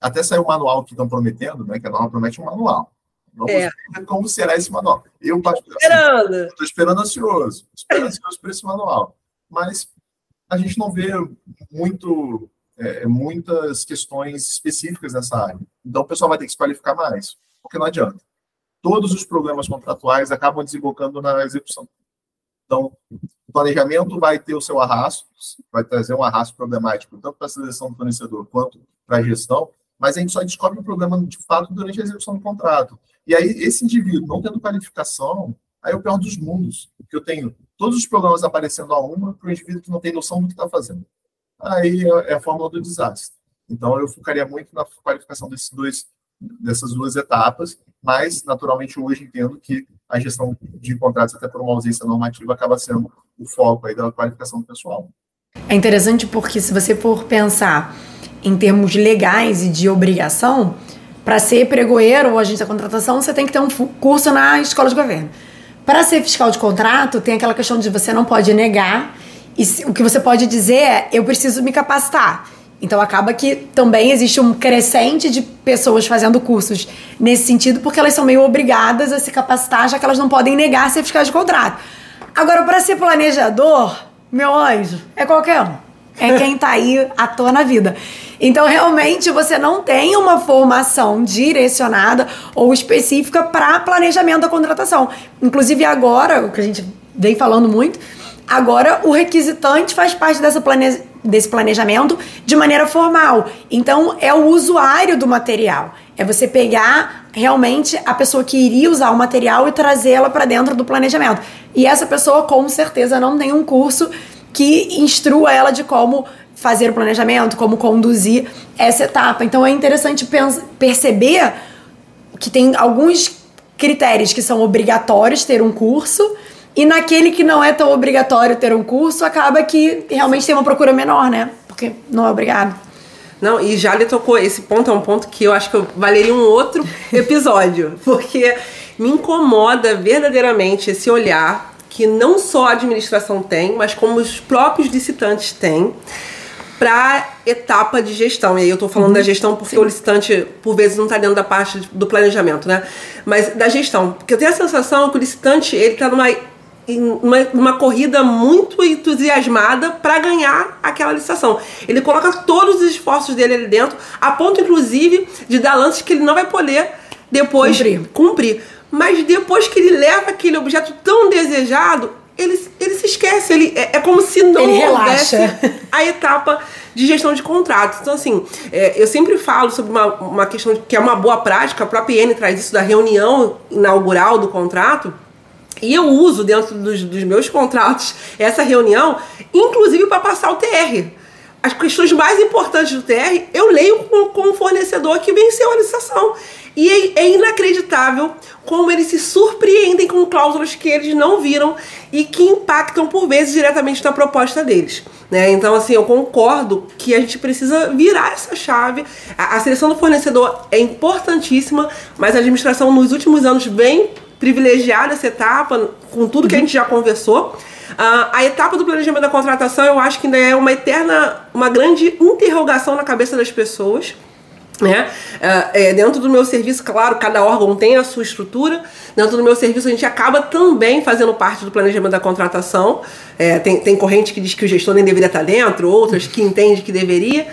até saiu o manual que estão prometendo, né? Que a norma promete um manual. Vamos é. como será esse manual. Eu estou esperando. Estou assim, esperando ansioso. Esperando ansioso por esse manual. Mas a gente não vê muito, é, muitas questões específicas nessa área. Então o pessoal vai ter que se qualificar mais, porque não adianta. Todos os problemas contratuais acabam desembocando na execução. Então, o planejamento vai ter o seu arrasto, vai trazer um arrasto problemático, tanto para a seleção do fornecedor quanto para a gestão, mas a gente só descobre o problema de fato durante a execução do contrato. E aí, esse indivíduo não tendo qualificação, aí é o pior dos mundos, porque eu tenho todos os problemas aparecendo a uma para o indivíduo que não tem noção do que está fazendo. Aí é, é a fórmula do desastre. Então, eu focaria muito na qualificação desses dois, dessas duas etapas, mas, naturalmente, hoje entendo que a gestão de contratos, até por uma ausência normativa, acaba sendo o foco aí da qualificação do pessoal. É interessante porque, se você for pensar em termos legais e de obrigação, para ser pregoeiro ou agente da contratação, você tem que ter um curso na escola de governo. Para ser fiscal de contrato, tem aquela questão de você não pode negar, e o que você pode dizer é: eu preciso me capacitar. Então acaba que também existe um crescente de pessoas fazendo cursos nesse sentido, porque elas são meio obrigadas a se capacitar, já que elas não podem negar fiscal de contrato. Agora, para ser planejador, meu anjo, é qualquer um é quem tá aí à toa na vida. Então, realmente, você não tem uma formação direcionada ou específica para planejamento da contratação. Inclusive, agora, o que a gente vem falando muito, agora o requisitante faz parte dessa plane... desse planejamento de maneira formal. Então, é o usuário do material. É você pegar realmente a pessoa que iria usar o material e trazê-la para dentro do planejamento. E essa pessoa, com certeza, não tem um curso que instrua ela de como fazer o planejamento, como conduzir essa etapa. Então é interessante perceber que tem alguns critérios que são obrigatórios ter um curso e naquele que não é tão obrigatório ter um curso, acaba que realmente tem uma procura menor, né? Porque não é obrigado. Não, e já lhe tocou esse ponto, é um ponto que eu acho que valeria um outro episódio, porque me incomoda verdadeiramente esse olhar que não só a administração tem, mas como os próprios licitantes têm para etapa de gestão. E aí eu estou falando uhum. da gestão porque Sim. o licitante, por vezes, não está dentro da parte do planejamento, né? Mas da gestão. Porque eu tenho a sensação que o licitante, ele está numa, uma, uma corrida muito entusiasmada para ganhar aquela licitação. Ele coloca todos os esforços dele ali dentro, a ponto, inclusive, de dar lances que ele não vai poder depois cumprir. cumprir mas depois que ele leva aquele objeto tão desejado, ele, ele se esquece, ele, é, é como se não houvesse a etapa de gestão de contratos. Então, assim, é, eu sempre falo sobre uma, uma questão que é uma boa prática, a própria IN traz isso da reunião inaugural do contrato, e eu uso dentro dos, dos meus contratos essa reunião, inclusive para passar o TR as questões mais importantes do TR, eu leio com, com o fornecedor que venceu a licitação. E é, é, inacreditável como eles se surpreendem com cláusulas que eles não viram e que impactam por vezes diretamente na proposta deles. Né? Então, assim, eu concordo que a gente precisa virar essa chave. A, a seleção do fornecedor é importantíssima, mas a administração nos últimos anos vem privilegiar essa etapa com tudo que a gente já conversou. Uh, a etapa do planejamento da contratação eu acho que ainda é uma eterna, uma grande interrogação na cabeça das pessoas. Né? É, dentro do meu serviço, claro, cada órgão tem a sua estrutura. Dentro do meu serviço, a gente acaba também fazendo parte do planejamento da contratação. É, tem, tem corrente que diz que o gestor nem deveria estar dentro, outras que entende que deveria.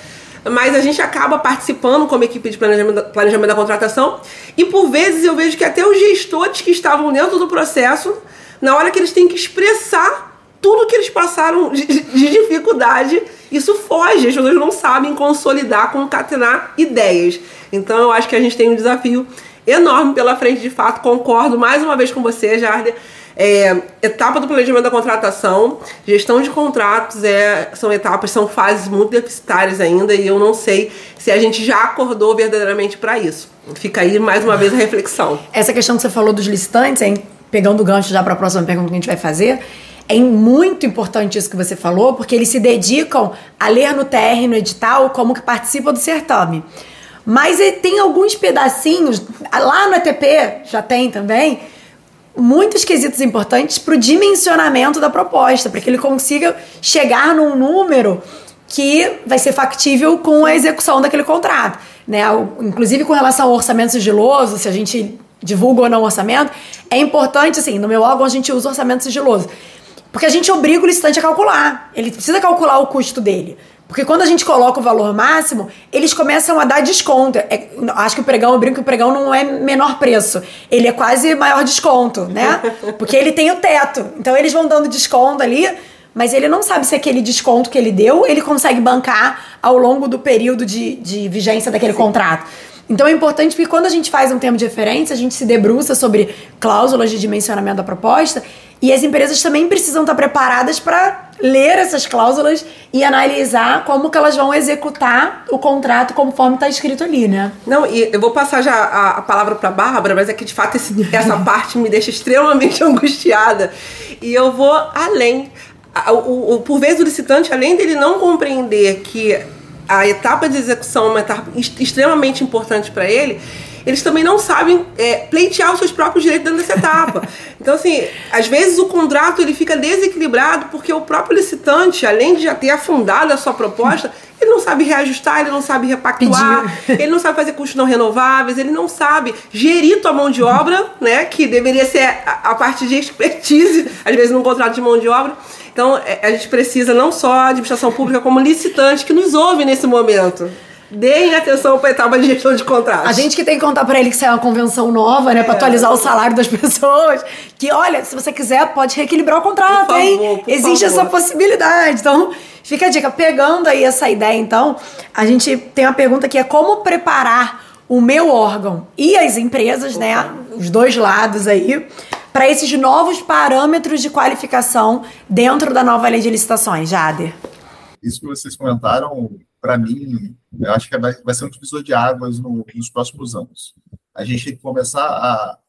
Mas a gente acaba participando como equipe de planejamento da, planejamento da contratação. E por vezes eu vejo que até os gestores que estavam dentro do processo, na hora que eles têm que expressar tudo que eles passaram de, de dificuldade, isso foge, as pessoas não sabem consolidar, concatenar ideias. Então eu acho que a gente tem um desafio enorme pela frente, de fato, concordo mais uma vez com você, Jarder. É, etapa do planejamento da contratação, gestão de contratos é, são etapas, são fases muito deficitárias ainda e eu não sei se a gente já acordou verdadeiramente para isso. Fica aí mais uma vez a reflexão. Essa questão que você falou dos licitantes, hein? pegando o gancho já para a próxima pergunta que a gente vai fazer, é muito importante isso que você falou, porque eles se dedicam a ler no TR, no edital, como que participa do certame. Mas tem alguns pedacinhos, lá no ETP já tem também, muitos quesitos importantes para o dimensionamento da proposta, para que ele consiga chegar num número que vai ser factível com a execução daquele contrato. Né? Inclusive com relação ao orçamento sigiloso, se a gente divulga ou não o orçamento, é importante, assim, no meu órgão a gente usa orçamento sigiloso. Porque a gente obriga o licitante a calcular. Ele precisa calcular o custo dele. Porque quando a gente coloca o valor máximo, eles começam a dar desconto. É, acho que o pregão, eu brinco que o pregão não é menor preço. Ele é quase maior desconto, né? Porque ele tem o teto. Então eles vão dando desconto ali, mas ele não sabe se aquele desconto que ele deu, ele consegue bancar ao longo do período de, de vigência daquele Sim. contrato. Então é importante que quando a gente faz um termo de referência, a gente se debruça sobre cláusulas de dimensionamento da proposta e as empresas também precisam estar preparadas para ler essas cláusulas e analisar como que elas vão executar o contrato conforme está escrito ali, né? Não, e eu vou passar já a, a palavra para Bárbara, mas é que de fato esse, essa parte me deixa extremamente angustiada e eu vou além. O, o, o, por vezes o licitante, além dele não compreender que a etapa de execução é uma etapa extremamente importante para ele, eles também não sabem é, pleitear os seus próprios direitos dentro dessa etapa. Então, assim, às vezes o contrato ele fica desequilibrado porque o próprio licitante, além de já ter afundado a sua proposta, ele não sabe reajustar, ele não sabe repactuar, ele não sabe fazer custos não renováveis, ele não sabe gerir tua mão de obra, né? Que deveria ser a, a parte de expertise, às vezes, num contrato de mão de obra. Então, é, a gente precisa não só a administração pública, como licitante que nos ouve nesse momento. Deem atenção para a etapa de gestão de contratos. A gente que tem que contar para ele que isso é uma convenção nova, né? É. Para atualizar o salário das pessoas. Que, olha, se você quiser, pode reequilibrar o contrato, favor, hein? Existe favor. essa possibilidade. Então, fica a dica. Pegando aí essa ideia, então, a gente tem uma pergunta que é como preparar o meu órgão e as empresas, né? Opa. né? Os dois lados aí para esses novos parâmetros de qualificação dentro da nova lei de licitações, Jader? Isso que vocês comentaram, para mim, eu acho que vai, vai ser um divisor de águas no, nos próximos anos. A gente tem que começar a,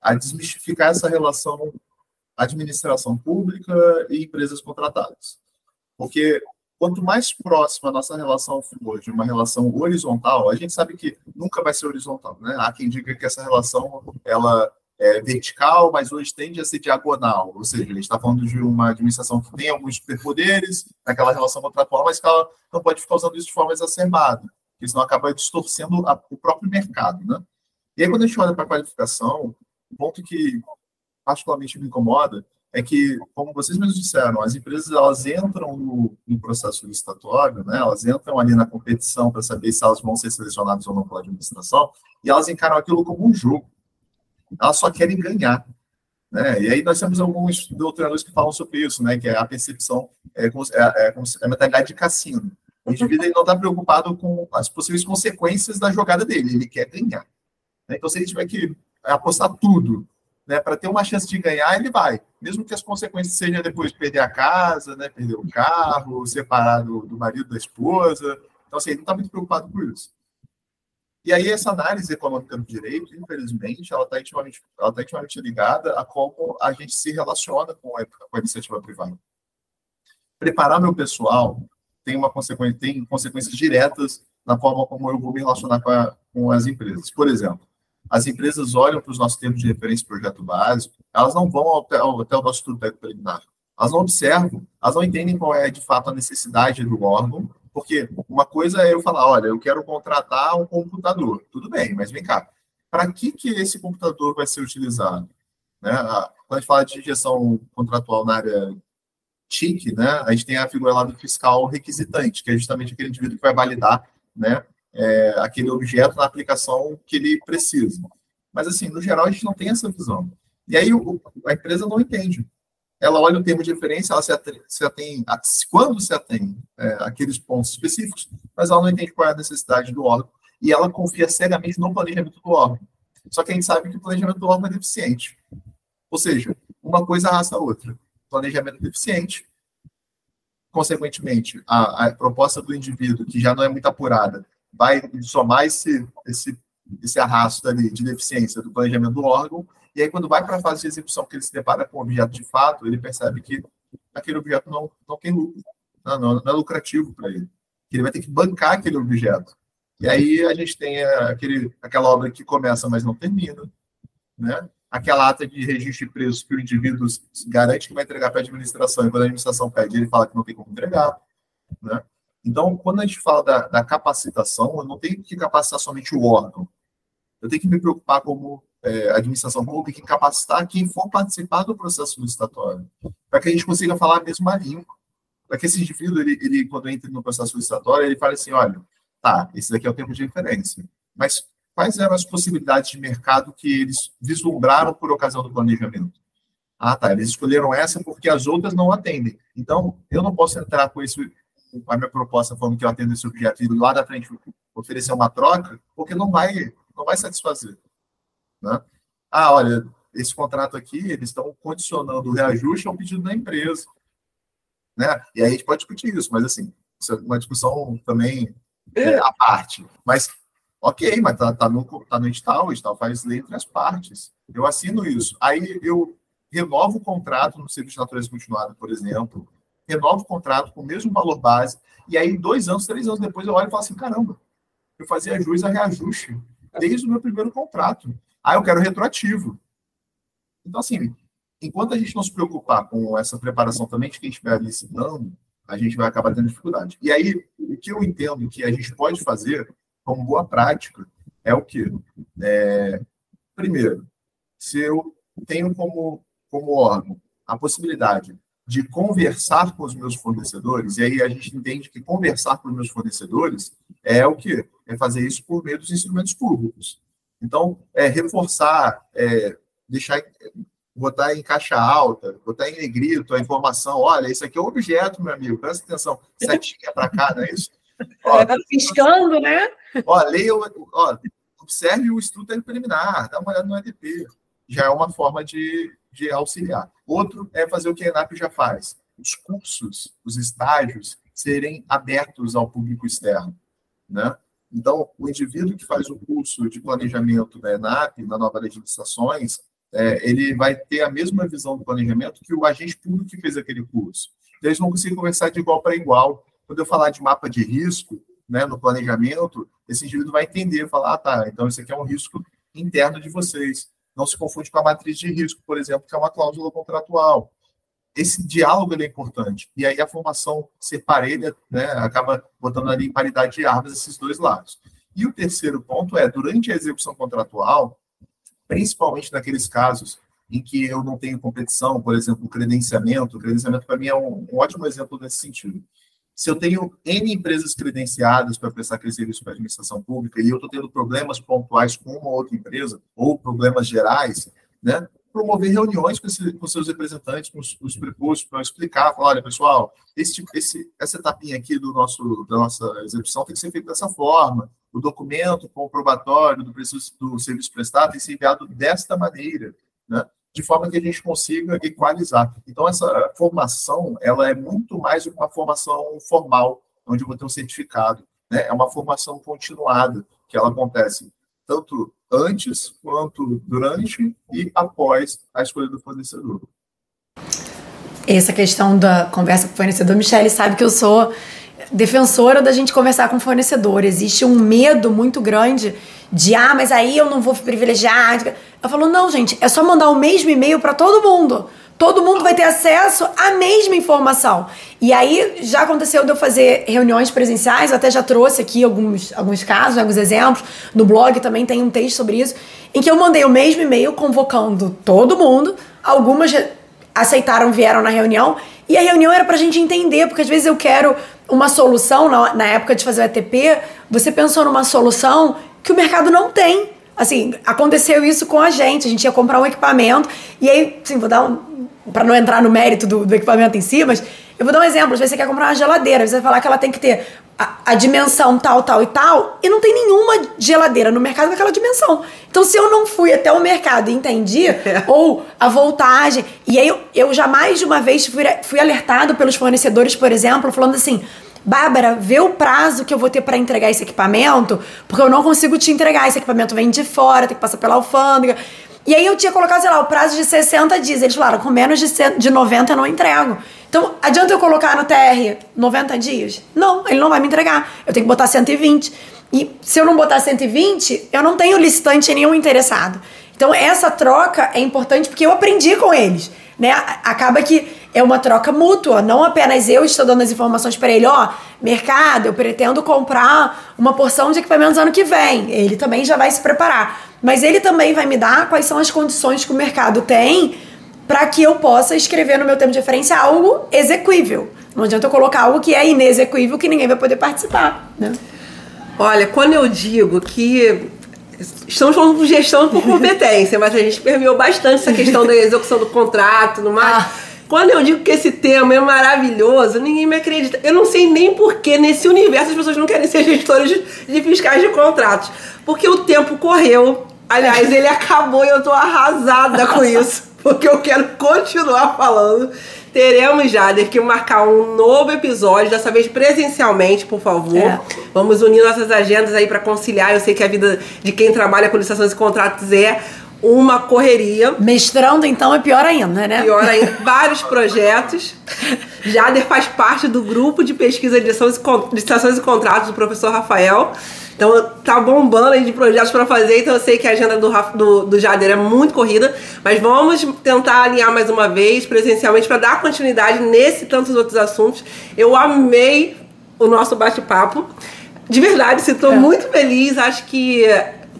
a desmistificar essa relação administração pública e empresas contratadas. Porque quanto mais próxima a nossa relação for de uma relação horizontal, a gente sabe que nunca vai ser horizontal, né? Há quem diga que essa relação ela é, vertical, mas hoje tende a ser diagonal. Ou seja, a gente está falando de uma administração que tem alguns superpoderes naquela relação contratual, mas que ela não pode ficar usando isso de forma exacerbada, porque senão acaba distorcendo a, o próprio mercado. Né? E aí, quando a gente olha para a qualificação, o ponto que particularmente me incomoda é que, como vocês mesmos disseram, as empresas elas entram no, no processo licitatório, né? elas entram ali na competição para saber se elas vão ser selecionadas ou não pela administração, e elas encaram aquilo como um jogo elas só querem ganhar. Né? E aí nós temos alguns doutrinadores que falam sobre isso, né? que é a percepção, é, é, é, é a mentalidade de cassino. O indivíduo ele não está preocupado com as possíveis consequências da jogada dele, ele quer ganhar. Né? Então, se ele tiver que apostar tudo né, para ter uma chance de ganhar, ele vai. Mesmo que as consequências sejam depois perder a casa, né, perder o carro, separar do, do marido, da esposa. Então, assim, ele não está muito preocupado com isso. E aí, essa análise econômica do direito, infelizmente, ela está intimamente, tá intimamente ligada a como a gente se relaciona com a, com a iniciativa privada. Preparar meu pessoal tem, uma consequência, tem consequências diretas na forma como eu vou me relacionar com, a, com as empresas. Por exemplo, as empresas olham para os nossos termos de referência projeto básico, elas não vão até, até o nosso estudo preliminar. Elas não observam, elas não entendem qual é, de fato, a necessidade do órgão, porque uma coisa é eu falar, olha, eu quero contratar um computador. Tudo bem, mas vem cá. Para que, que esse computador vai ser utilizado? Né? Quando a gente fala de gestão contratual na área TIC, né, a gente tem a figura lá do fiscal requisitante, que é justamente aquele indivíduo que vai validar né, é, aquele objeto na aplicação que ele precisa. Mas, assim, no geral, a gente não tem essa visão. E aí o, a empresa não entende. Ela olha o termo de referência, ela se atém, se atém quando se atém é, aqueles pontos específicos, mas ela não entende qual é a necessidade do órgão e ela confia cegamente no planejamento do órgão. Só que a gente sabe que o planejamento do órgão é deficiente. Ou seja, uma coisa arrasta a outra. Planejamento deficiente, consequentemente, a, a, proposta do indivíduo, que já não é muito apurada, vai somar esse, esse, esse arrasto ali de deficiência do planejamento do órgão, e aí quando vai para a fase de execução, que ele se depara com o objeto de fato, ele percebe que aquele objeto não, não tem lucro, não, não, não é lucrativo para ele, ele vai ter que bancar aquele objeto. E aí a gente tem aquele, aquela obra que começa, mas não termina, né? aquela ata de registro de preços que o indivíduo garante que vai entregar para a administração, e quando a administração pede, ele fala que não tem como entregar. Né? Então, quando a gente fala da, da, capacitação, eu não tenho que capacitar somente o órgão. Eu tenho que me preocupar como é, administração pública em capacitar quem for participar do processo licitatório, para que a gente consiga falar a mesma língua. Para que esse indivíduo, ele, ele, quando entra no processo licitatório, ele fale assim, olha, tá, esse daqui é o tempo de referência, mas quais eram as possibilidades de mercado que eles vislumbraram por ocasião do planejamento? Ah, tá, eles escolheram essa porque as outras não atendem. Então, eu não posso entrar com esse a minha proposta falando que eu atendo esse objeto e lá da frente oferecer uma troca, porque não vai, não vai satisfazer. Né? Ah, olha, esse contrato aqui, eles estão condicionando o reajuste ao pedido da empresa. Né? E aí a gente pode discutir isso, mas assim, isso é uma discussão também é, à parte. Mas, ok, mas tá, tá, no, tá no edital, o edital faz lei entre as partes. Eu assino isso. Aí eu renovo o contrato no serviço de natureza continuada, por exemplo, renovo o contrato com o mesmo valor base, e aí, dois anos, três anos depois, eu olho e falo assim: caramba, eu fazia jus a reajuste desde o meu primeiro contrato. Ah, eu quero retroativo. Então, assim, enquanto a gente não se preocupar com essa preparação também de quem estiver licitando, a gente vai acabar tendo dificuldade. E aí, o que eu entendo que a gente pode fazer, como boa prática, é o quê? É, primeiro, se eu tenho como, como órgão a possibilidade de conversar com os meus fornecedores, e aí a gente entende que conversar com os meus fornecedores é o que? É fazer isso por meio dos instrumentos públicos. Então, é reforçar, é, deixar, botar em caixa alta, botar em negrito a informação, olha, isso aqui é um objeto, meu amigo, presta atenção, setinha para cá, não é isso? Ó, tá piscando, né? Ó, leia, ó, observe o estudo preliminar, dá uma olhada no EDP. Já é uma forma de, de auxiliar. Outro é fazer o que a ENAP já faz: os cursos, os estágios serem abertos ao público externo. Né? Então, o indivíduo que faz o curso de planejamento da ENAP, na nova licitações, é, ele vai ter a mesma visão do planejamento que o agente público que fez aquele curso. Então, eles vão conseguir conversar de igual para igual. Quando eu falar de mapa de risco né, no planejamento, esse indivíduo vai entender, falar, ah, tá, então isso aqui é um risco interno de vocês não se confunde com a matriz de risco, por exemplo, que é uma cláusula contratual. Esse diálogo é importante. E aí a formação ser parelha né, acaba botando ali em paridade de armas esses dois lados. E o terceiro ponto é, durante a execução contratual, principalmente naqueles casos em que eu não tenho competição, por exemplo, credenciamento, o credenciamento para mim é um, um ótimo exemplo nesse sentido se eu tenho N empresas credenciadas para prestar aquele serviço para a administração pública e eu estou tendo problemas pontuais com uma outra empresa, ou problemas gerais, né? Promover reuniões com, esse, com seus representantes, com os, os prepostos, para explicar, falar, olha, pessoal, esse, tipo, esse, essa etapinha aqui do nosso, da nossa execução tem que ser feita dessa forma, o documento comprobatório do, preço, do serviço prestado tem que ser enviado desta maneira, né? de forma que a gente consiga equalizar. Então, essa formação, ela é muito mais uma formação formal, onde eu vou ter um certificado. Né? É uma formação continuada, que ela acontece tanto antes, quanto durante e após a escolha do fornecedor. Essa questão da conversa com o fornecedor, Michele sabe que eu sou defensora da gente conversar com o fornecedor. Existe um medo muito grande de, ah, mas aí eu não vou privilegiar. Eu falo, não, gente, é só mandar o mesmo e-mail para todo mundo. Todo mundo vai ter acesso à mesma informação. E aí já aconteceu de eu fazer reuniões presenciais, até já trouxe aqui alguns, alguns casos, alguns exemplos. No blog também tem um texto sobre isso, em que eu mandei o mesmo e-mail convocando todo mundo. Algumas aceitaram, vieram na reunião, e a reunião era pra gente entender, porque às vezes eu quero uma solução, na, na época de fazer o ETP, você pensou numa solução que o mercado não tem. Assim, aconteceu isso com a gente. A gente ia comprar um equipamento e aí, assim, vou dar um. Para não entrar no mérito do, do, equipamento em si, mas eu vou dar um exemplo. Às vezes você quer comprar uma geladeira, você vai falar que ela tem que ter a, a, dimensão tal, tal e tal, e não tem nenhuma geladeira no mercado com aquela dimensão. Então, se eu não fui até o mercado e entendi, é. ou a voltagem, e aí eu, eu já mais de uma vez fui, fui alertado pelos fornecedores, por exemplo, falando assim: Bárbara, vê o prazo que eu vou ter para entregar esse equipamento, porque eu não consigo te entregar. Esse equipamento vem de fora, tem que passar pela alfândega. E aí eu tinha colocado, sei lá, o prazo de 60 dias. Eles falaram, com menos de, de 90 eu não entrego. Então, adianta eu colocar no TR 90 dias? Não, ele não vai me entregar. Eu tenho que botar 120. E se eu não botar 120, eu não tenho licitante nenhum interessado. Então, essa troca é importante porque eu aprendi com eles. Né? Acaba que é uma troca mútua, não apenas eu estou dando as informações para ele, ó, mercado, eu pretendo comprar uma porção de equipamentos ano que vem. Ele também já vai se preparar. Mas ele também vai me dar quais são as condições que o mercado tem para que eu possa escrever no meu tempo de referência algo execuível. Não adianta eu colocar algo que é inexecuível que ninguém vai poder participar, né? Olha, quando eu digo que estamos falando de gestão por competência, mas a gente permeou bastante essa questão da execução do contrato, no mais. Ah quando eu digo que esse tema é maravilhoso, ninguém me acredita. Eu não sei nem por que nesse universo as pessoas não querem ser gestores de, de fiscais de contratos. Porque o tempo correu. Aliás, ele acabou e eu tô arrasada com isso. Porque eu quero continuar falando. Teremos, Jader, que marcar um novo episódio, dessa vez presencialmente, por favor. É. Vamos unir nossas agendas aí para conciliar. Eu sei que a vida de quem trabalha com licitações e contratos é uma correria. Mestrando, então, é pior ainda, né? Pior ainda. Vários projetos. Jader faz parte do grupo de pesquisa de licitações e contratos do professor Rafael. Então tá bombando aí de projetos para fazer, então eu sei que a agenda do, do, do Jader é muito corrida, mas vamos tentar alinhar mais uma vez presencialmente para dar continuidade nesse e tantos outros assuntos. Eu amei o nosso bate-papo. De verdade, estou é. muito feliz. Acho que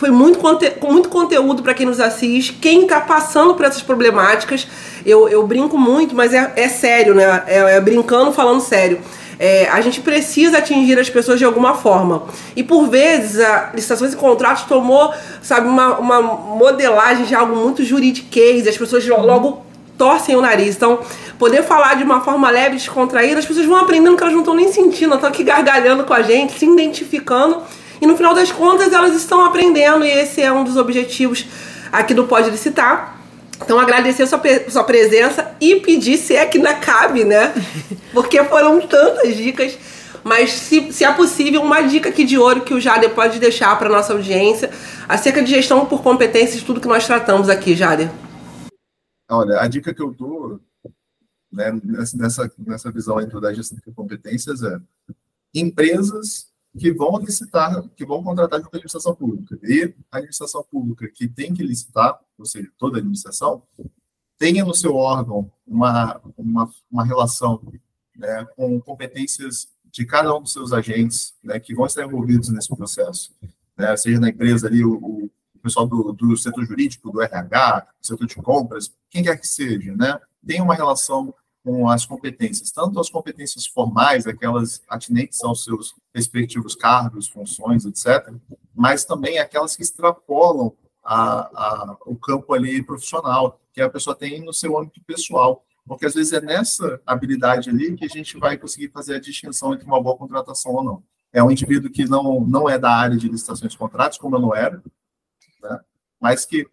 foi muito, com muito conteúdo para quem nos assiste. Quem está passando por essas problemáticas, eu, eu brinco muito, mas é, é sério, né? É, é brincando, falando sério. É, a gente precisa atingir as pessoas de alguma forma. E por vezes a licitações e contratos tomou, sabe, uma, uma modelagem de algo muito juridiquês, as pessoas logo torcem o nariz. Então, poder falar de uma forma leve, descontraída, as pessoas vão aprendendo que elas não estão nem sentindo, estão aqui gargalhando com a gente, se identificando e no final das contas, elas estão aprendendo, e esse é um dos objetivos aqui do Pode Licitar. Então, agradecer a sua, sua presença e pedir se é que ainda cabe, né? Porque foram tantas dicas. Mas, se, se é possível, uma dica aqui de ouro que o Jader pode deixar para nossa audiência acerca de gestão por competências, tudo que nós tratamos aqui, Jader. Olha, a dica que eu dou né, nessa, nessa visão aí da gestão por competências é empresas que vão licitar, que vão contratar junto à administração pública. E a administração pública que tem que licitar, ou seja, toda a administração, tenha no seu órgão uma, uma, uma relação né, com competências de cada um dos seus agentes né, que vão estar envolvidos nesse processo. Né, seja na empresa ali o, o pessoal do, do setor jurídico, do RH, setor de compras, quem quer que seja, né, tem uma relação com as competências, tanto as competências formais, aquelas atinentes aos seus respectivos cargos, funções, etc., mas também aquelas que extrapolam a, a, o campo ali profissional, que a pessoa tem no seu âmbito pessoal. Porque às vezes é nessa habilidade ali que a gente vai conseguir fazer a distinção entre uma boa contratação ou não. É um indivíduo que não, não é da área de licitações e contratos, como eu não era, né? mas que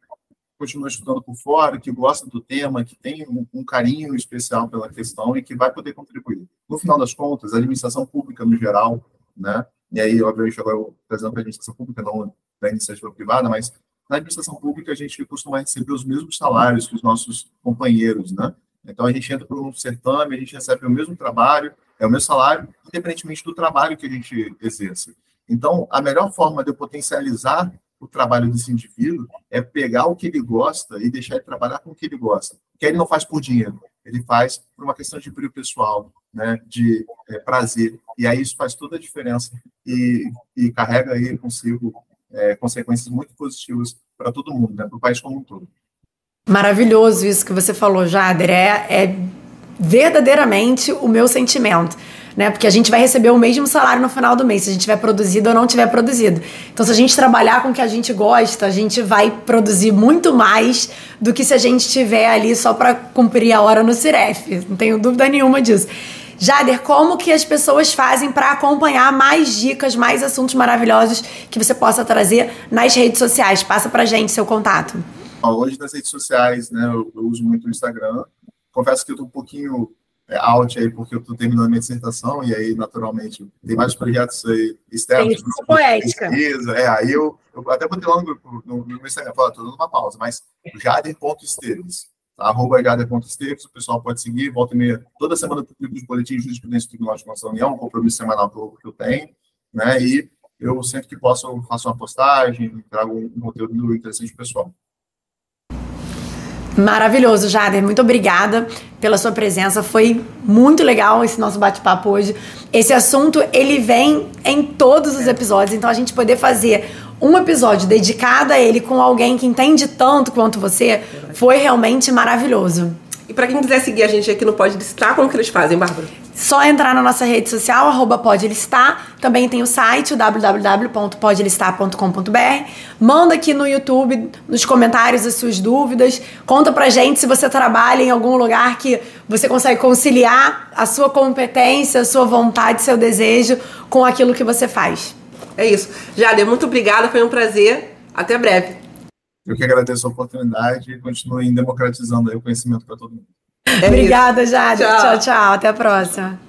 continua estudando por fora, que gosta do tema, que tem um, um, carinho especial pela questão e que vai poder contribuir. No final das contas, a administração pública no geral, né? E aí, obviamente, agora eu trazendo para a administração pública, não da iniciativa privada, mas na administração pública a gente costuma receber os mesmos salários que os nossos companheiros, né? Então a gente entra para um certame, a gente recebe o mesmo trabalho, é o mesmo salário, independentemente do trabalho que a gente exerce. Então, a melhor forma de eu potencializar o trabalho desse indivíduo é pegar o que ele gosta e deixar ele trabalhar com o que ele gosta. Que ele não faz por dinheiro, ele faz por uma questão de brilho pessoal, né, de é, prazer. E aí isso faz toda a diferença e, e carrega aí consigo é, consequências muito positivas para todo mundo, né, para o país como um todo. Maravilhoso isso que você falou, Jader. É, é verdadeiramente o meu sentimento né? Porque a gente vai receber o mesmo salário no final do mês, se a gente tiver produzido ou não tiver produzido. Então, se a gente trabalhar com o que a gente gosta, a gente vai produzir muito mais do que se a gente estiver ali só para cumprir a hora no Ciref. Não tenho dúvida nenhuma disso. Jader, como que as pessoas fazem para acompanhar mais dicas, mais assuntos maravilhosos que você possa trazer nas redes sociais? Passa pra gente seu contato. Hoje nas redes sociais, né, eu, eu uso muito o Instagram. Confesso que eu tô um pouquinho é, out aí, porque eu estou terminando minha dissertação, e aí, naturalmente, tem vários projetos aí externos. Tem poética. Pesquisa, é, aí eu, eu até botei lá no grupo, no, no Instagram, falei, estou dando uma pausa, mas jader.esteves, tá? arroba jader.esteves, o pessoal pode seguir, volta e meia, toda semana eu publico os boletins de jurisprudência do Tribunal de Constituição da União, um compromisso semanal que eu, tenho, né, e eu sempre que posso faço uma postagem, trago um conteúdo interessante pessoal. Maravilhoso, Jader. Muito obrigada pela sua presença. Foi muito legal esse nosso bate-papo hoje. Esse assunto, ele vem em todos os episódios, então a gente poder fazer um episódio dedicado a ele com alguém que entende tanto quanto você foi realmente maravilhoso. E para quem quiser seguir a gente aqui no Pode Listar, como que eles fazem, Bárbara? Só entrar na nossa rede social, arroba Podlistar. Também tem o site, www.podlistar.com.br. Manda aqui no YouTube, nos comentários, as suas dúvidas. Conta pra gente se você trabalha em algum lugar que você consegue conciliar a sua competência, a sua vontade, seu desejo com aquilo que você faz. É isso. Jade, muito obrigada, foi um prazer. Até breve. Eu que agradeço a oportunidade e continuem democratizando o conhecimento para todo mundo. É Obrigada, Jade. Tchau. tchau, tchau. Até a próxima.